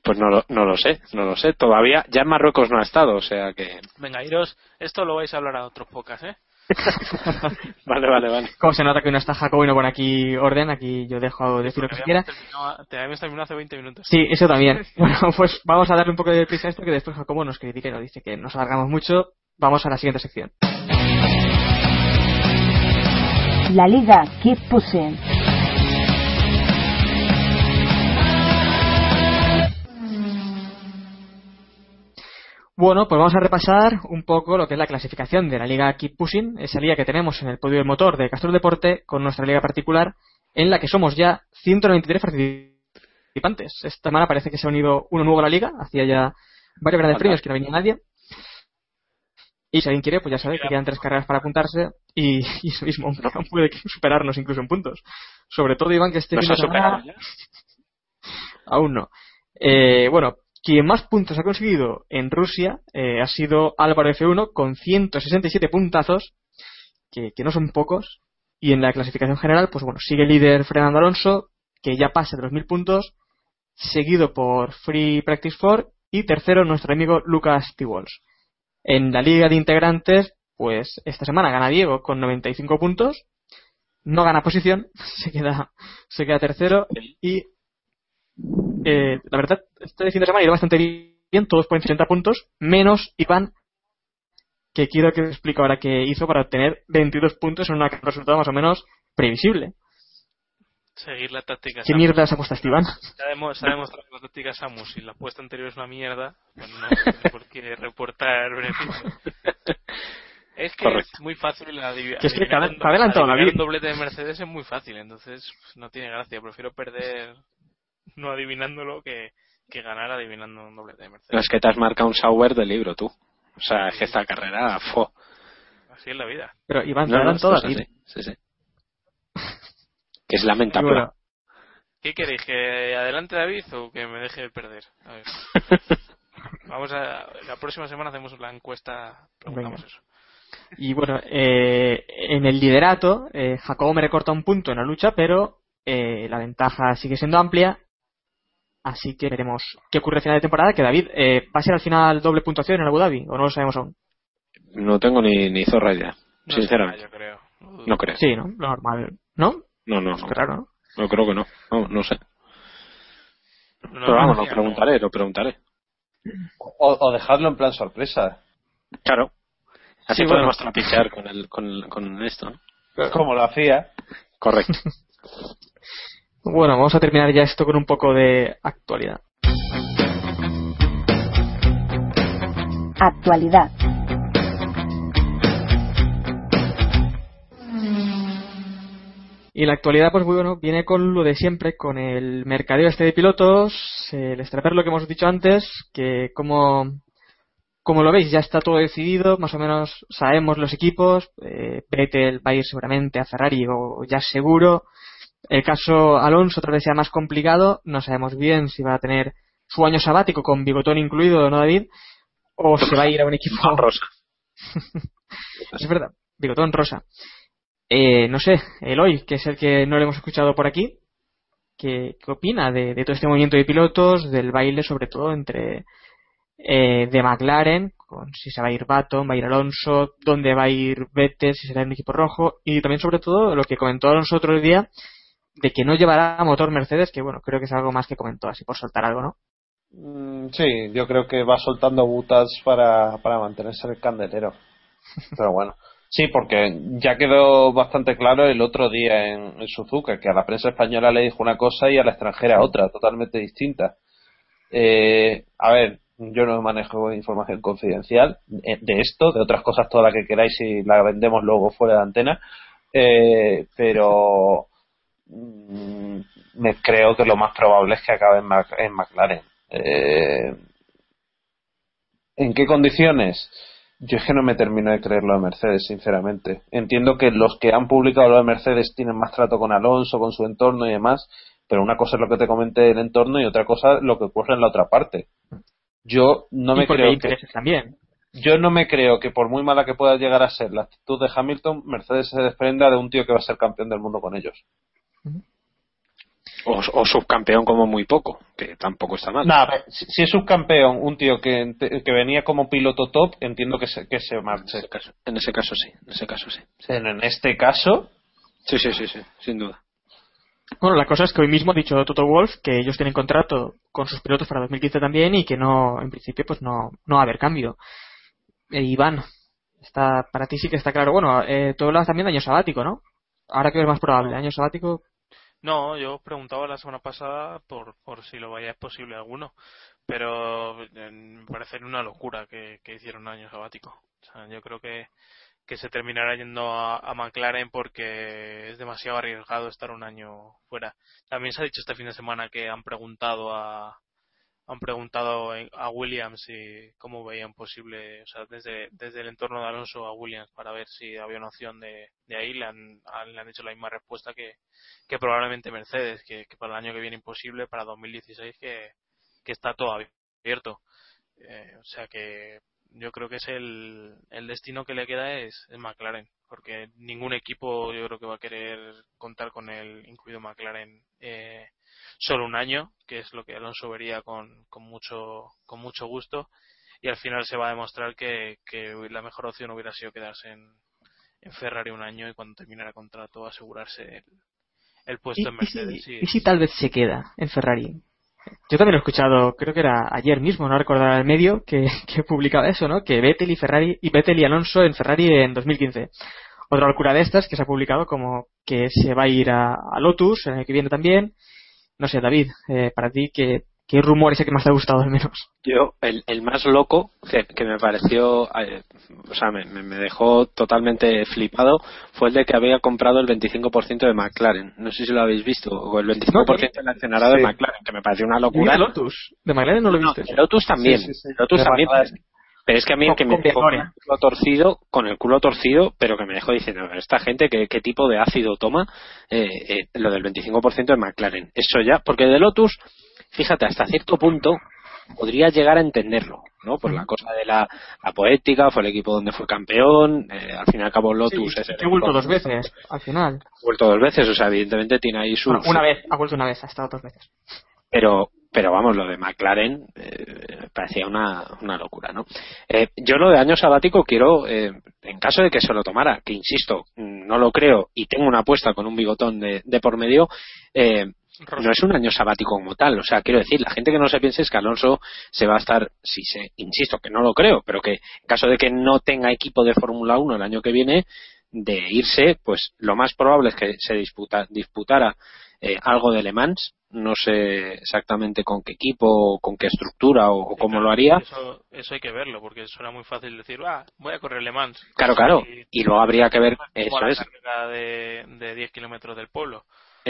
Pues no lo, no lo sé, no lo sé. Todavía, ya en Marruecos no ha estado, o sea que. Venga, iros, esto lo vais a hablar a otros pocas, ¿eh? (laughs) Vale, vale, vale. como se nota que uno está Jacobo y no pone aquí orden aquí yo dejo decir lo que se quiera terminado, te habíamos terminado hace 20 minutos. Sí, eso también. (laughs) Bueno, pues vamos a darle un poco de prisa a esto que después Jacobo nos critique y nos dice que nos alargamos mucho. Vamos a la siguiente sección. La Liga Keep Pushing. Bueno, pues vamos a repasar un poco lo que es la clasificación de la Liga Keep Pushing, esa liga que tenemos en el podio del motor de Castro Deporte con nuestra liga particular, en la que somos ya 193 participantes. Esta semana parece que se ha unido uno nuevo a la liga, hacía ya varios grandes premios que no venía nadie. Y si alguien quiere, pues ya sabe que quedan tres carreras para apuntarse y, (laughs) y eso mismo, aún puede superarnos incluso en puntos. Sobre todo Iván que este ¿Nos fin de semana-? (laughs) Aún no. Eh, bueno, quien más puntos ha conseguido en Rusia eh, ha sido Álvaro F1 con 167 puntazos, que, no son pocos. Y en la clasificación general, pues bueno, sigue líder Fernando Alonso, que ya pasa de los 1000 puntos, seguido por Free Practice 4 y tercero nuestro amigo Lucas Tiwols. En la liga de integrantes, pues esta semana gana Diego con 95 puntos, no gana posición, (laughs) se queda, se queda tercero y eh, la verdad, este fin de semana ido bastante bien, todos ponen 60 puntos, menos Iván, que quiero que explique ahora qué hizo para obtener 22 puntos en un resultado más o menos previsible. Seguir la táctica ¿Qué Samus. mierda has apostado, Iván? Demostrado que la táctica Samus y la apuesta anterior es una mierda, pues no por qué reportar beneficios. (laughs) Es que Correcto. es muy fácil adiv- Que es que adivinar adelantado adivinar un doblete de Mercedes es muy fácil, entonces pues, no tiene gracia. Prefiero perder no adivinándolo que, que ganar adivinando un doblete de Mercedes. es que te has marcado un software del libro tú. O sea, es que esta carrera, fo. Así es la vida. Pero Iván, No, así, sí, sí. Que es lamentable. bueno, ¿Qué queréis? ¿Que adelante David o que me deje perder? A ver. (laughs) Vamos a. La próxima semana hacemos la encuesta. Preguntamos Venga. eso. Y bueno, eh, en el liderato, eh, Jacobo me recorta un punto en la lucha, pero eh, la ventaja sigue siendo amplia. Así que veremos qué ocurre al final de temporada. Que David, eh, ¿va a ser al final doble puntuación en Abu Dhabi? ¿O no lo sabemos aún? No tengo ni, ni zorra No sinceramente. será, yo creo. No creo. Sí, ¿no? Lo normal. ¿No? No, no, no. Qué raro, ¿no? No creo que no. No, no sé. No, Pero vamos, no, lo preguntaré, lo preguntaré. O, o dejarlo en plan sorpresa. Claro. Así Sí, podemos bueno. trapichear con, el, con, el- con esto. ¿no? Como lo hacía. Correcto. (laughs) Bueno, vamos a terminar ya esto con un poco de actualidad. Actualidad. Y la actualidad, pues bueno, viene con lo de siempre, con el mercadeo este de pilotos, el extraper lo que hemos dicho antes, que como, como lo veis, ya está todo decidido, más o menos sabemos los equipos, eh, Vettel va a ir seguramente a Ferrari o ya seguro. El caso Alonso otra vez sea más complicado, no sabemos bien si va a tener su año sabático con bigotón incluido, ¿no David? O se va a ir a un equipo Rosa. (laughs) es verdad, bigotón rosa. Eh, no sé, Eloy, que es el que no le hemos escuchado por aquí, ¿qué, qué opina de, de todo este movimiento de pilotos, del baile sobre todo entre eh, de McLaren, con si se va a ir Baton, va a ir Alonso, dónde va a ir Vettel, si será un equipo rojo, y también sobre todo lo que comentó Alonso otro día, de que no llevará motor Mercedes, que bueno, creo que es algo más que comentó, así por soltar algo, ¿no? Mm, sí, yo creo que va soltando butas para, para mantenerse en el candelero. (laughs) Pero bueno. Sí, porque ya quedó bastante claro el otro día en, en Suzuka que a la prensa española le dijo una cosa y a la extranjera otra, totalmente distinta. Eh, a ver, yo no manejo información confidencial eh, de esto, de otras cosas toda la que queráis y la vendemos luego fuera de antena, eh, pero me creo que lo más probable es que acabe en, Mac- en McLaren. Eh, ¿En qué condiciones? Yo es que no me termino de creer lo de Mercedes, sinceramente. Entiendo que los que han publicado lo de Mercedes tienen más trato con Alonso, con su entorno y demás, pero una cosa es lo que te comenté del entorno y otra cosa lo que ocurre en la otra parte. Yo no me creo que, también. yo no me creo que por muy mala que pueda llegar a ser la actitud de Hamilton, Mercedes se desprenda de un tío que va a ser campeón del mundo con ellos. O, o subcampeón como muy poco, que tampoco está mal. Nada, si, si es subcampeón, un tío que, que venía como piloto top, entiendo que se, que se en, marche. ese caso, en ese caso sí, en ese caso sí. En este caso, Sí, sí, sí, sí, sin duda. Bueno, la cosa es que hoy mismo ha dicho Toto Wolf que ellos tienen contrato con sus pilotos para 2015 también y que no, en principio, pues no, no va a haber cambio. Eh, Iván, está, para ti sí que está claro. Bueno, eh, tú hablas también de año sabático, ¿no? Ahora que es más probable, año sabático. No, yo preguntaba la semana pasada por, por si lo vaya posible alguno, pero eh, me parece una locura que, que hicieron un año sabático. O sea, yo creo que, que se terminará yendo a, a McLaren porque es demasiado arriesgado estar un año fuera. También se ha dicho este fin de semana que han preguntado a han preguntado a Williams si cómo veían posible, o sea, desde, desde el entorno de Alonso a Williams para ver si había una opción de, de ahí, le han, han- le han hecho la misma respuesta que, que probablemente Mercedes, que, que para el año que viene imposible, para 2016 que, que está todo abierto. Eh, o sea que yo creo que es el, el destino que le queda es, es McLaren, porque ningún equipo yo creo que va a querer contar con él, incluido McLaren, eh, solo un año, que es lo que Alonso vería con, con mucho con mucho gusto, y al final se va a demostrar que, que la mejor opción hubiera sido quedarse en, en Ferrari un año y cuando terminara el contrato asegurarse el, el ¿Y, puesto en y Mercedes. si, y si tal vez se queda en Ferrari? Yo también lo he escuchado, creo que era ayer mismo, no recordar el medio, que, que publicaba eso, ¿no? Que Vettel y Ferrari, y Vettel y Alonso en Ferrari en 2015. Otra locura de estas que se ha publicado como que se va a ir a, Lotus el año que viene también. No sé, David, eh, para ti, ¿qué, ¿qué rumor es el que más te ha gustado al menos? Yo, el, el más loco que, que me pareció, eh, o sea, me, me- dejó totalmente flipado fue el de que había comprado el 25% de McLaren. No sé si lo habéis visto, o el 25% del accionariado Sí. de McLaren, que me pareció una ¿Y locura. de Lotus? ¿De McLaren no lo No, viste? de Lotus también. Sí, sí, Lotus también. Pero es que a mí que me dejó con el culo torcido, con el culo torcido, pero que me dejó diciendo, esta gente, ¿qué, qué tipo de ácido toma? Eh, eh, lo del 25% de McLaren. Eso ya, porque de Lotus, fíjate, hasta cierto punto, podría llegar a entenderlo, ¿no? Por la cosa de la, la poética, fue el equipo donde fue campeón, eh, al fin y al cabo Lotus Sí, es el que ha vuelto dos veces, al final. ha vuelto dos veces, o sea, evidentemente tiene ahí su... Bueno, una vez, ha vuelto una vez, ha estado dos veces. pero pero vamos lo de McLaren eh, parecía una, una locura no Eh, yo lo de año sabático quiero eh, en caso de que se lo tomara que insisto no lo creo y tengo una apuesta con un bigotón de, de por medio eh, no es un año sabático como tal o sea quiero decir la gente que no se piense es que Alonso se va a estar si se insisto que no lo creo pero que en caso de que no tenga equipo de Fórmula 1 el año que viene de irse pues lo más probable es que se disputa, disputara eh, algo de Le Mans no sé exactamente con qué equipo, con qué estructura o, cómo lo haría. Eso, eso hay que verlo, porque suena muy fácil decir, ah, voy a correr Le Mans. Claro, claro. Y luego habría que ver, eso la es, de, de 10 kilómetros del pueblo.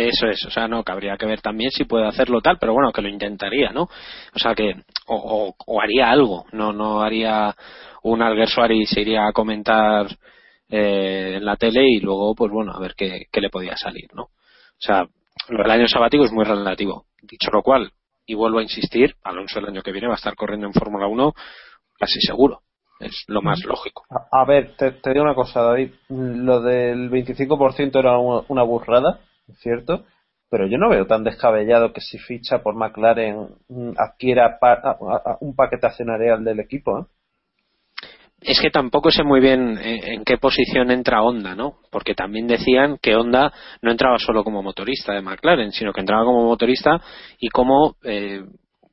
Eso es, o sea, no, que habría que ver también si puede hacerlo tal, pero bueno, que lo intentaría, ¿no? O sea, que, o, o- haría algo, no, no haría un Alguersuari y se iría a comentar eh, en la tele y luego, pues bueno, a ver qué, qué le podía salir, ¿no? O sea, lo del año sabático es muy relativo. Dicho lo cual, y vuelvo a insistir, Alonso el año que viene va a estar corriendo en Fórmula 1 casi seguro. Es lo más lógico. A, ver, te, te digo una cosa, David. Lo del 25% era una, burrada, cierto, pero yo no veo tan descabellado que si ficha por McLaren mm, adquiera un paquete accionarial del equipo. ¿eh? Es que tampoco sé muy bien en, en qué posición entra Honda, ¿no? Porque también decían que Honda no entraba solo como motorista de McLaren, sino que entraba como motorista y como eh,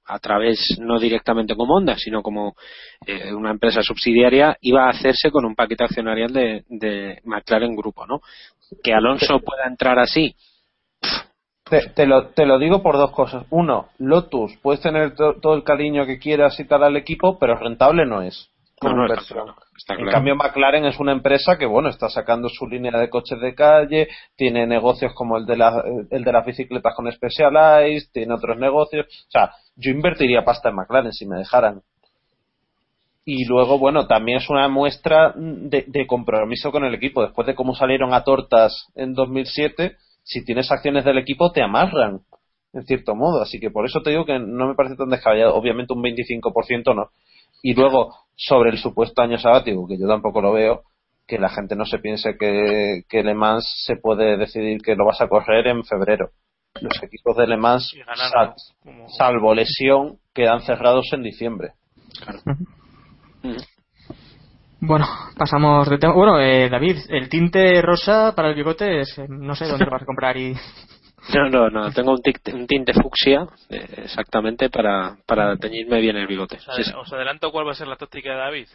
a través, no directamente como Honda, sino como eh, una empresa subsidiaria, iba a hacerse con un paquete accionarial de, de McLaren Grupo, ¿no? Que Alonso pueda entrar así, Te, te lo, te lo digo por dos cosas. Uno, Lotus, puedes tener to- todo el cariño que quieras y tal al equipo, pero rentable no es. No, no, está inversión. claro, está En cambio, McLaren es una empresa que, bueno, está sacando su línea de coches de calle, tiene negocios como el de, la, el de las bicicletas con Specialized, tiene otros negocios. O sea, yo invertiría pasta en McLaren si me dejaran. Y luego, bueno, también es una muestra de, de compromiso con el equipo. Después de cómo salieron a tortas en 2007, si tienes acciones del equipo, te amarran, en cierto modo. Así que por eso te digo que no me parece tan descabellado. Obviamente un 25% no. Y luego, sobre el supuesto año sabático, que yo tampoco lo veo, que la gente no se piense que, que Le Mans se puede decidir que lo vas a correr en febrero. Los equipos de Le Mans, salvo lesión, quedan cerrados en diciembre. Bueno, pasamos de tema. Bueno, eh, David, el tinte rosa para el bigote es, eh, no sé dónde lo vas a comprar y (laughs) No, no, no, tengo un, tic- un tinte fucsia eh, exactamente para, para teñirme bien el bigote. Os, Sí, adel- sí. os adelanto cuál va a ser la táctica de David.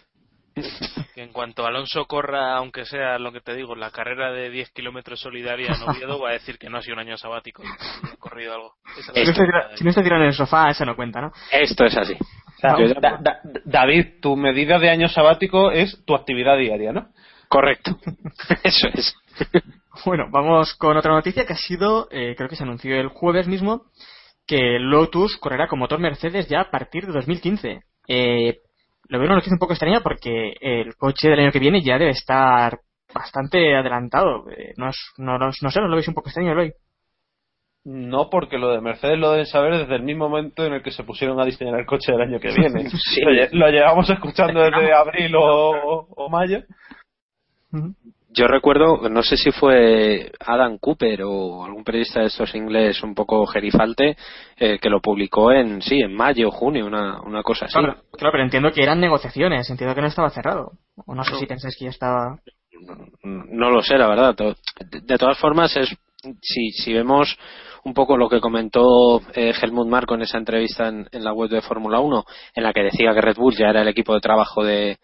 Que en cuanto Alonso corra, aunque sea lo que te digo, la carrera de 10 kilómetros solidaria en Oviedo, va a decir que no ha sido un año sabático. y ha corrido algo. Esa si no, táctica tira- si no en el sofá, eso no cuenta, ¿no? Esto es así. Sea, Da- Da- David, tu medida de año sabático es tu actividad diaria, ¿no? Correcto. (laughs) Eso es. (laughs) Bueno, vamos con otra noticia que ha sido, eh, creo que se anunció el jueves mismo, que Lotus correrá con motor Mercedes ya a partir de 2015. Eh, lo veo una noticia un poco extraña porque el coche del año que viene ya debe estar bastante adelantado. Eh, no, es- no, no, no sé, ¿no lo veis un poco extraño, Eloy? No, porque lo de Mercedes lo deben saber desde el mismo momento en el que se pusieron a diseñar el coche del año que (laughs) viene. Sí. Lo, lle- lo llevamos escuchando desde abril o, o mayo. Yo recuerdo, no sé si fue Adam Cooper o algún periodista de estos inglés un poco gerifalte, eh, que lo publicó en, sí, en mayo, junio, una, una cosa así. Claro, claro, pero entiendo que eran negociaciones, entiendo que no estaba cerrado. O no sé si pensáis que ya estaba... No lo sé, la verdad. De todas formas, es si, si vemos un poco lo que comentó eh, Helmut Marko en esa entrevista en, en la web de Fórmula 1, en la que decía que Red Bull ya era el equipo de trabajo de,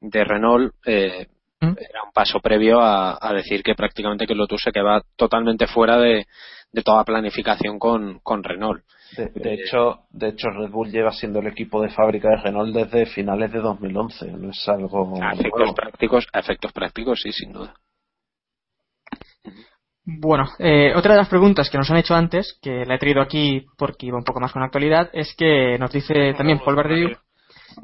de Renault, eh, ¿Mm? era un paso previo a, a decir que prácticamente que Lotus se queda totalmente fuera de, de toda planificación con, con Renault. De, de hecho, de hecho, Red Bull lleva siendo el equipo de fábrica de Renault desde finales de 2011. No es algo A efectos nuevo. prácticos, a efectos prácticos, sí, sin duda. Bueno, eh, otra de las preguntas que nos han hecho antes, que la he traído aquí porque iba un poco más con la actualidad, es que nos dice también Paul Verdevieux,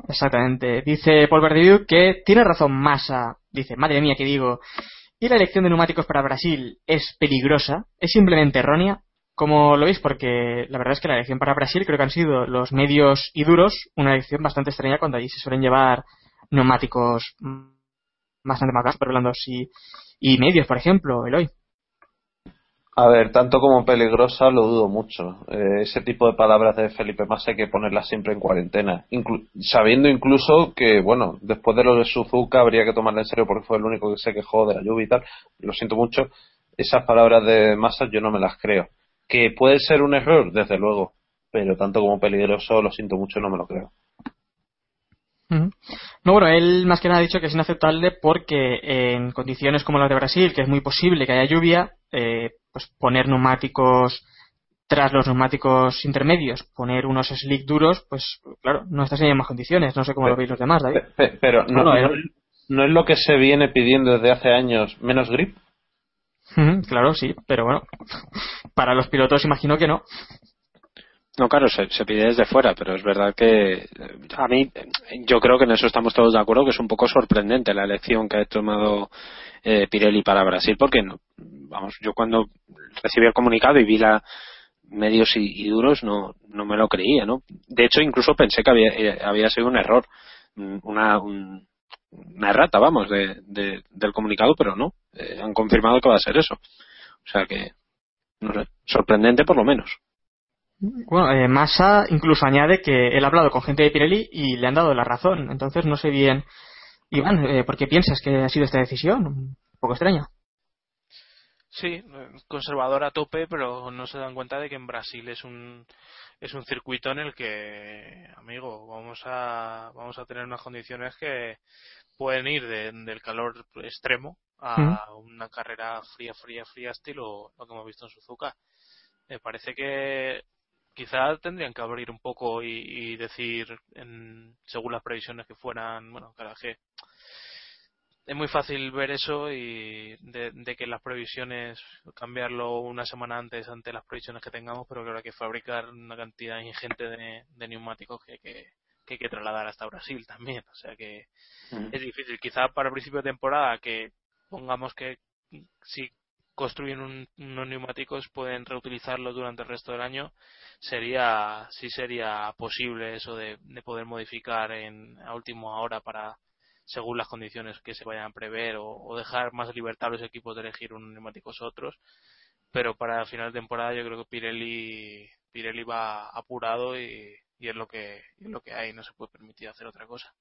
exactamente, dice Paul Verdevieux que tiene razón Massa, dice, madre mía, que digo, y la elección de neumáticos para Brasil es peligrosa, es simplemente errónea. cómo lo veis, porque la verdad es que la elección para Brasil creo que han sido los medios y duros, una elección bastante extraña cuando allí se suelen llevar neumáticos bastante más super blandos y, y medios, por ejemplo, Eloy. A ver, tanto como peligrosa lo dudo mucho. Eh, ese tipo de palabras de Felipe Massa hay que ponerlas siempre en cuarentena. Inclu- sabiendo incluso que, bueno, después de lo de Suzuka habría que tomarla en serio porque fue el único que se quejó de la lluvia y tal. Lo siento mucho. Esas palabras de Massa yo no me las creo. Que puede ser un error, desde luego. Pero tanto como peligroso, lo siento mucho, no me lo creo. No, bueno, él más que nada ha dicho que es inaceptable porque en condiciones como las de Brasil, que es muy posible que haya lluvia, eh, pues poner neumáticos tras los neumáticos intermedios, poner unos slick duros, pues claro, no estás en las mismas condiciones. No sé cómo lo veis los demás, David. Pe- pe- Pero no, no- él- no es lo que se viene pidiendo desde hace años, menos grip. Claro, sí, pero bueno, (laughs) para los pilotos imagino que no. No, claro, se, pide desde fuera, pero es verdad que a mí, yo creo que en eso estamos todos de acuerdo, que es un poco sorprendente la elección que ha tomado eh, Pirelli para Brasil, porque, no, vamos, yo cuando recibí el comunicado y vi la medios y, duros, no, no me lo creía, ¿no? De hecho, incluso pensé que había, eh, había sido un error, una, un- una errata, vamos, de- del comunicado, pero no, eh, han confirmado que va a ser eso. O sea que, no sé, sorprendente por lo menos. Bueno, eh, Massa incluso añade que él ha hablado con gente de Pirelli y le han dado la razón. Entonces no sé bien, Iván, eh, ¿por qué piensas que ha sido esta decisión? Un poco extraña. Sí, conservador a tope, pero no se dan cuenta de que en Brasil es un es un circuito en el que, amigo, vamos a vamos a tener unas condiciones que pueden ir de- del calor extremo a una carrera fría, fría, fría, estilo lo que hemos visto en Suzuka. Me parece que quizá tendrían que abrir un poco y, y decir, en- según las previsiones que fueran, bueno, claro, que es muy fácil ver eso y de, de que las previsiones cambiarlo una semana antes ante las previsiones que tengamos pero que habrá que fabricar una cantidad ingente de, de neumáticos que, que, que hay que trasladar hasta Brasil también. O sea que es difícil. Quizá para el principio de temporada que pongamos que si construyen un- unos neumáticos pueden reutilizarlos durante el resto del año sería sí sería posible eso de, de poder modificar en a última hora para según las condiciones que se vayan a prever o, dejar más libertad a los equipos de elegir unos neumáticos otros pero para final de temporada yo creo que Pirelli Pirelli va apurado y, y es lo que es lo que hay no se puede permitir hacer otra cosa.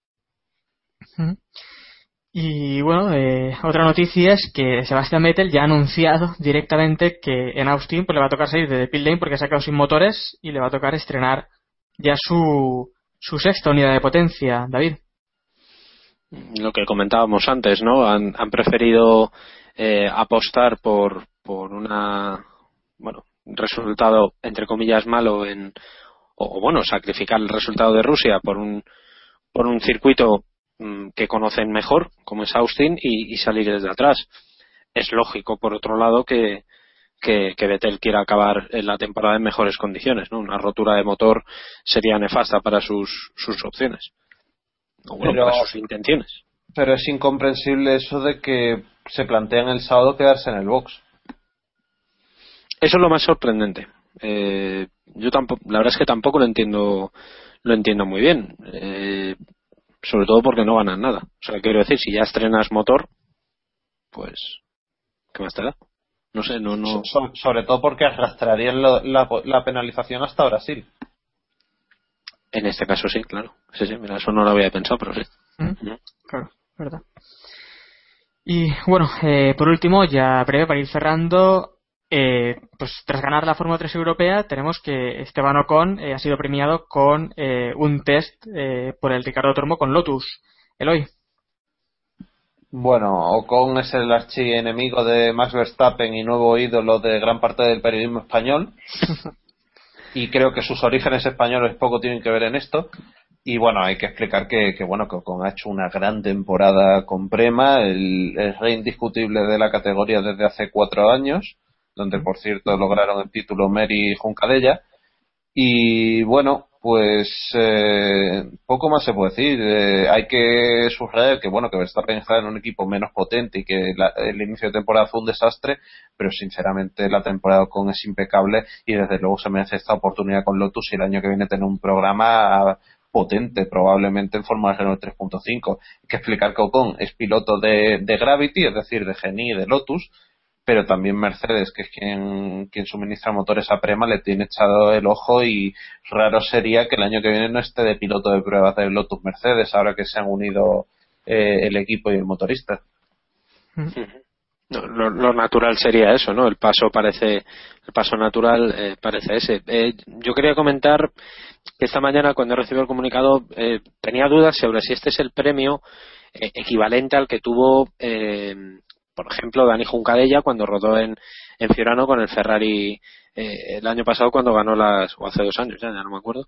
Y bueno, eh, otra noticia es que Sebastian Vettel ya ha anunciado directamente que en Austin pues, le va a tocar salir de pit lane porque se ha quedado sin motores y le va a tocar estrenar ya su, su sexta unidad de potencia, David. lo que comentábamos antes, ¿no? Han, preferido eh, apostar por, por una, bueno, resultado entre comillas malo en, o, o, bueno, sacrificar el resultado de Rusia por un, por un circuito mm, que conocen mejor, como es Austin, y, y salir desde atrás. Es lógico, por otro lado, que, que, que Vettel quiera acabar en la temporada en mejores condiciones, ¿no? Una rotura de motor sería nefasta para sus, sus opciones. O bueno, Pero- para sus intenciones. Pero es incomprensible eso de que se plantean el sábado quedarse en el box. Eso es lo más sorprendente. Eh, yo tampoco, la verdad es que tampoco lo entiendo, lo entiendo muy bien. Eh, sobre todo porque no ganan nada. O sea, quiero decir, si ya estrenas motor, pues, ¿qué más te da? No sé, no, no. So- sobre todo porque arrastrarían lo- la, la penalización hasta Brasil. En este caso sí, claro. Sí, sí, mira, eso no lo había pensado, pero sí. ¿Mm? Claro, verdad. Y bueno, eh, por último, ya breve para ir cerrando, eh, pues tras ganar la Fórmula 3 europea, tenemos que Esteban Ocon eh, ha sido premiado con eh, un test eh, por el Ricardo Tormo con Lotus. Eloy. Bueno, Ocon es el archienemigo de Max Verstappen y nuevo ídolo de gran parte del periodismo español. (laughs) y creo que sus orígenes españoles poco tienen que ver en esto. Y bueno, hay que explicar que, que bueno, que Ocon ha hecho una gran temporada con Prema, el, el rey indiscutible de la categoría desde hace cuatro años, donde por cierto lograron el título Mary y Juncadella. Y bueno, pues eh, poco más se puede decir. Eh, hay que subrayar que bueno que Verstappen está en un equipo menos potente y que la- el inicio de temporada fue un desastre, pero sinceramente la temporada con es impecable y desde luego se merece esta oportunidad con Lotus y el año que viene tener un programa potente, probablemente en Fórmula Renault 3.5. Hay que explicar que Ocon es piloto de, de Gravity, es decir, de Genie y de Lotus, pero también Mercedes, que es quien, quien suministra motores a Prema, le tiene echado el ojo y raro sería que el año que viene no esté de piloto de pruebas de Lotus Mercedes, ahora que se han unido eh, el equipo y el motorista. No, lo, lo natural sería eso, ¿no? El paso parece, el paso natural eh, parece ese. Eh, yo quería comentar que esta mañana cuando he recibido el comunicado eh, tenía dudas sobre si este es el premio eh, equivalente al que tuvo, eh, por ejemplo, Dani Juncadella cuando rodó en, en Fiorano con el Ferrari eh, el año pasado cuando ganó las, o hace dos años ya, ya no me acuerdo,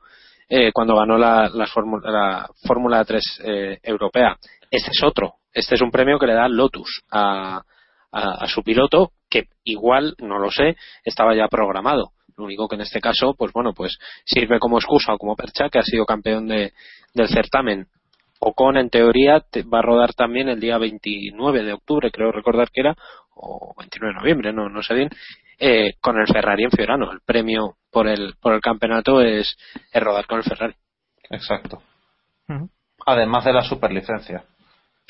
eh, cuando ganó la, las fórmula- la Fórmula 3 eh, europea. Este es otro. Este es un premio que le da Lotus a, a, a su piloto, que igual, no lo sé, estaba ya programado. Lo único que en este caso, pues bueno, pues sirve como excusa o como percha que ha sido campeón de, del certamen. Ocon, en teoría, te- va a rodar también el día 29 de octubre, creo recordar que era, o 29 de noviembre, no, no sé bien, eh, con el Ferrari en Fiorano. El premio por el, por el campeonato es, es rodar con el Ferrari. Exacto. Además de la superlicencia.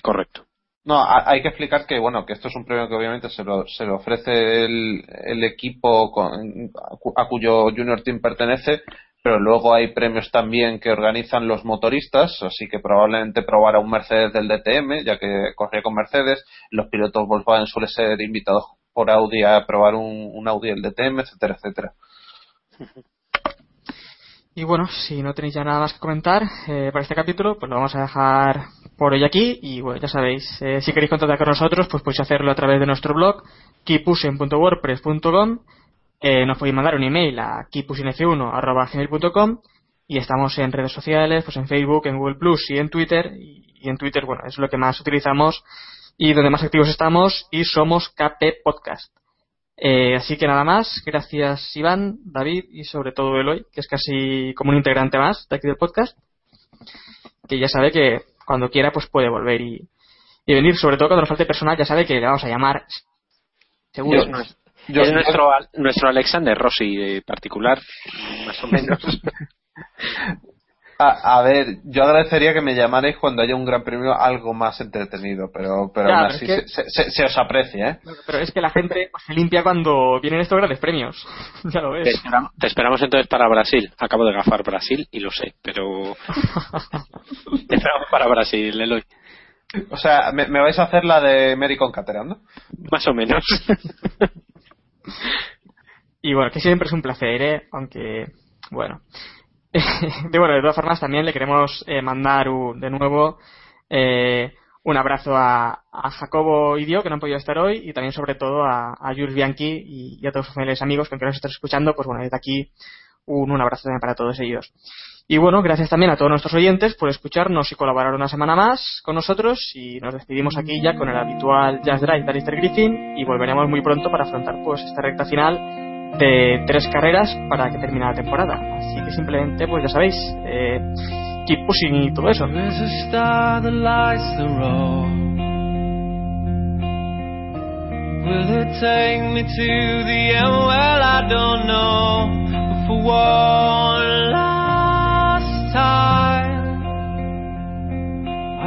Correcto. No, ha- hay que explicar que bueno que esto es un premio que obviamente se lo, se lo ofrece el, el equipo con- a cuyo junior team pertenece, pero luego hay premios también que organizan los motoristas, así que probablemente probará un Mercedes del DTM, ya que corría con Mercedes. Los pilotos Volkswagen suelen ser invitados por Audi a probar un, un Audi del DTM, etcétera, etcétera. (laughs) Y bueno, si no tenéis ya nada más que comentar eh, para este capítulo, pues lo vamos a dejar por hoy aquí. Y bueno, ya sabéis, eh, si queréis contactar con nosotros, pues podéis hacerlo a través de nuestro blog, keepushing.wordpress.com. Eh, nos podéis mandar un email a keepusingf1.gmail.com y estamos en redes sociales, pues en Facebook, en Google Plus y en Twitter. Y, en Twitter, bueno, es lo que más utilizamos y donde más activos estamos y somos KP Podcast. Eh, así que nada más, gracias Iván, David y sobre todo Eloy, que es casi como un integrante más de aquí del podcast, que ya sabe que cuando quiera pues puede volver y, venir, sobre todo cuando nos falte personal, ya sabe que le vamos a llamar seguro. Es, es nuestro, nuestro Alexander Rossi eh, particular, más o menos. (laughs) A, a ver, yo agradecería que me llamarais cuando haya un gran premio algo más entretenido, pero, pero Ya, aún pero así es que- se, se- se os aprecia, ¿eh? Pero es que la gente se limpia cuando vienen estos grandes premios. (laughs) ya lo Te ves. esperamos, te esperamos entonces para Brasil. Acabo de gafar Brasil y lo sé, pero (laughs) te esperamos para Brasil, Eloy. O sea, me, me vais a hacer la de Mary con Caterham, ¿no? Más o menos. (laughs) Y bueno, que siempre es un placer, ¿eh? Aunque, bueno. (laughs) de bueno, de todas formas también le queremos eh, mandar un- de nuevo eh, un abrazo a, Jacobo y Dio, que no han podido estar hoy, y también sobre todo a, Jules Bianchi y, a todos sus fieles amigos que nos estén escuchando, pues bueno, desde aquí un, un abrazo también para todos ellos. Y bueno, gracias también a todos nuestros oyentes por escucharnos y colaborar una semana más con nosotros. Y nos despedimos aquí ya con el habitual Jazz Drive de Alistair Griffin. Y volveremos muy pronto para afrontar pues esta recta final de tres carreras para que termine la temporada. Así que simplemente, pues ya sabéis, eh, keep pushing y todo eso.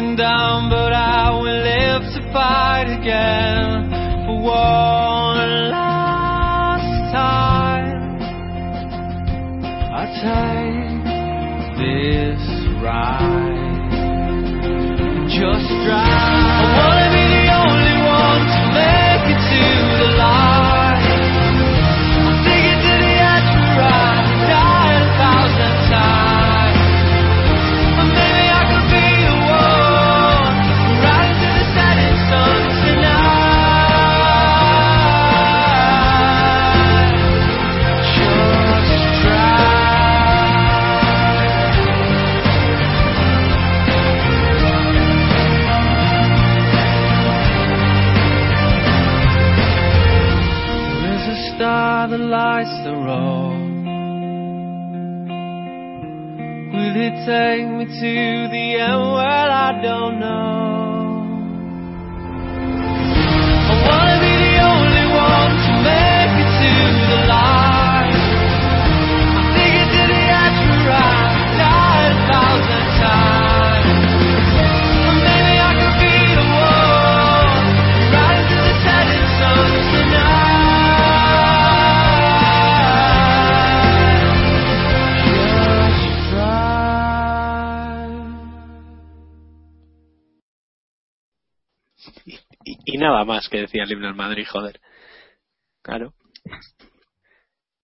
Down, but I will live to fight again nada más que decía el himno al Madrid, joder. Claro.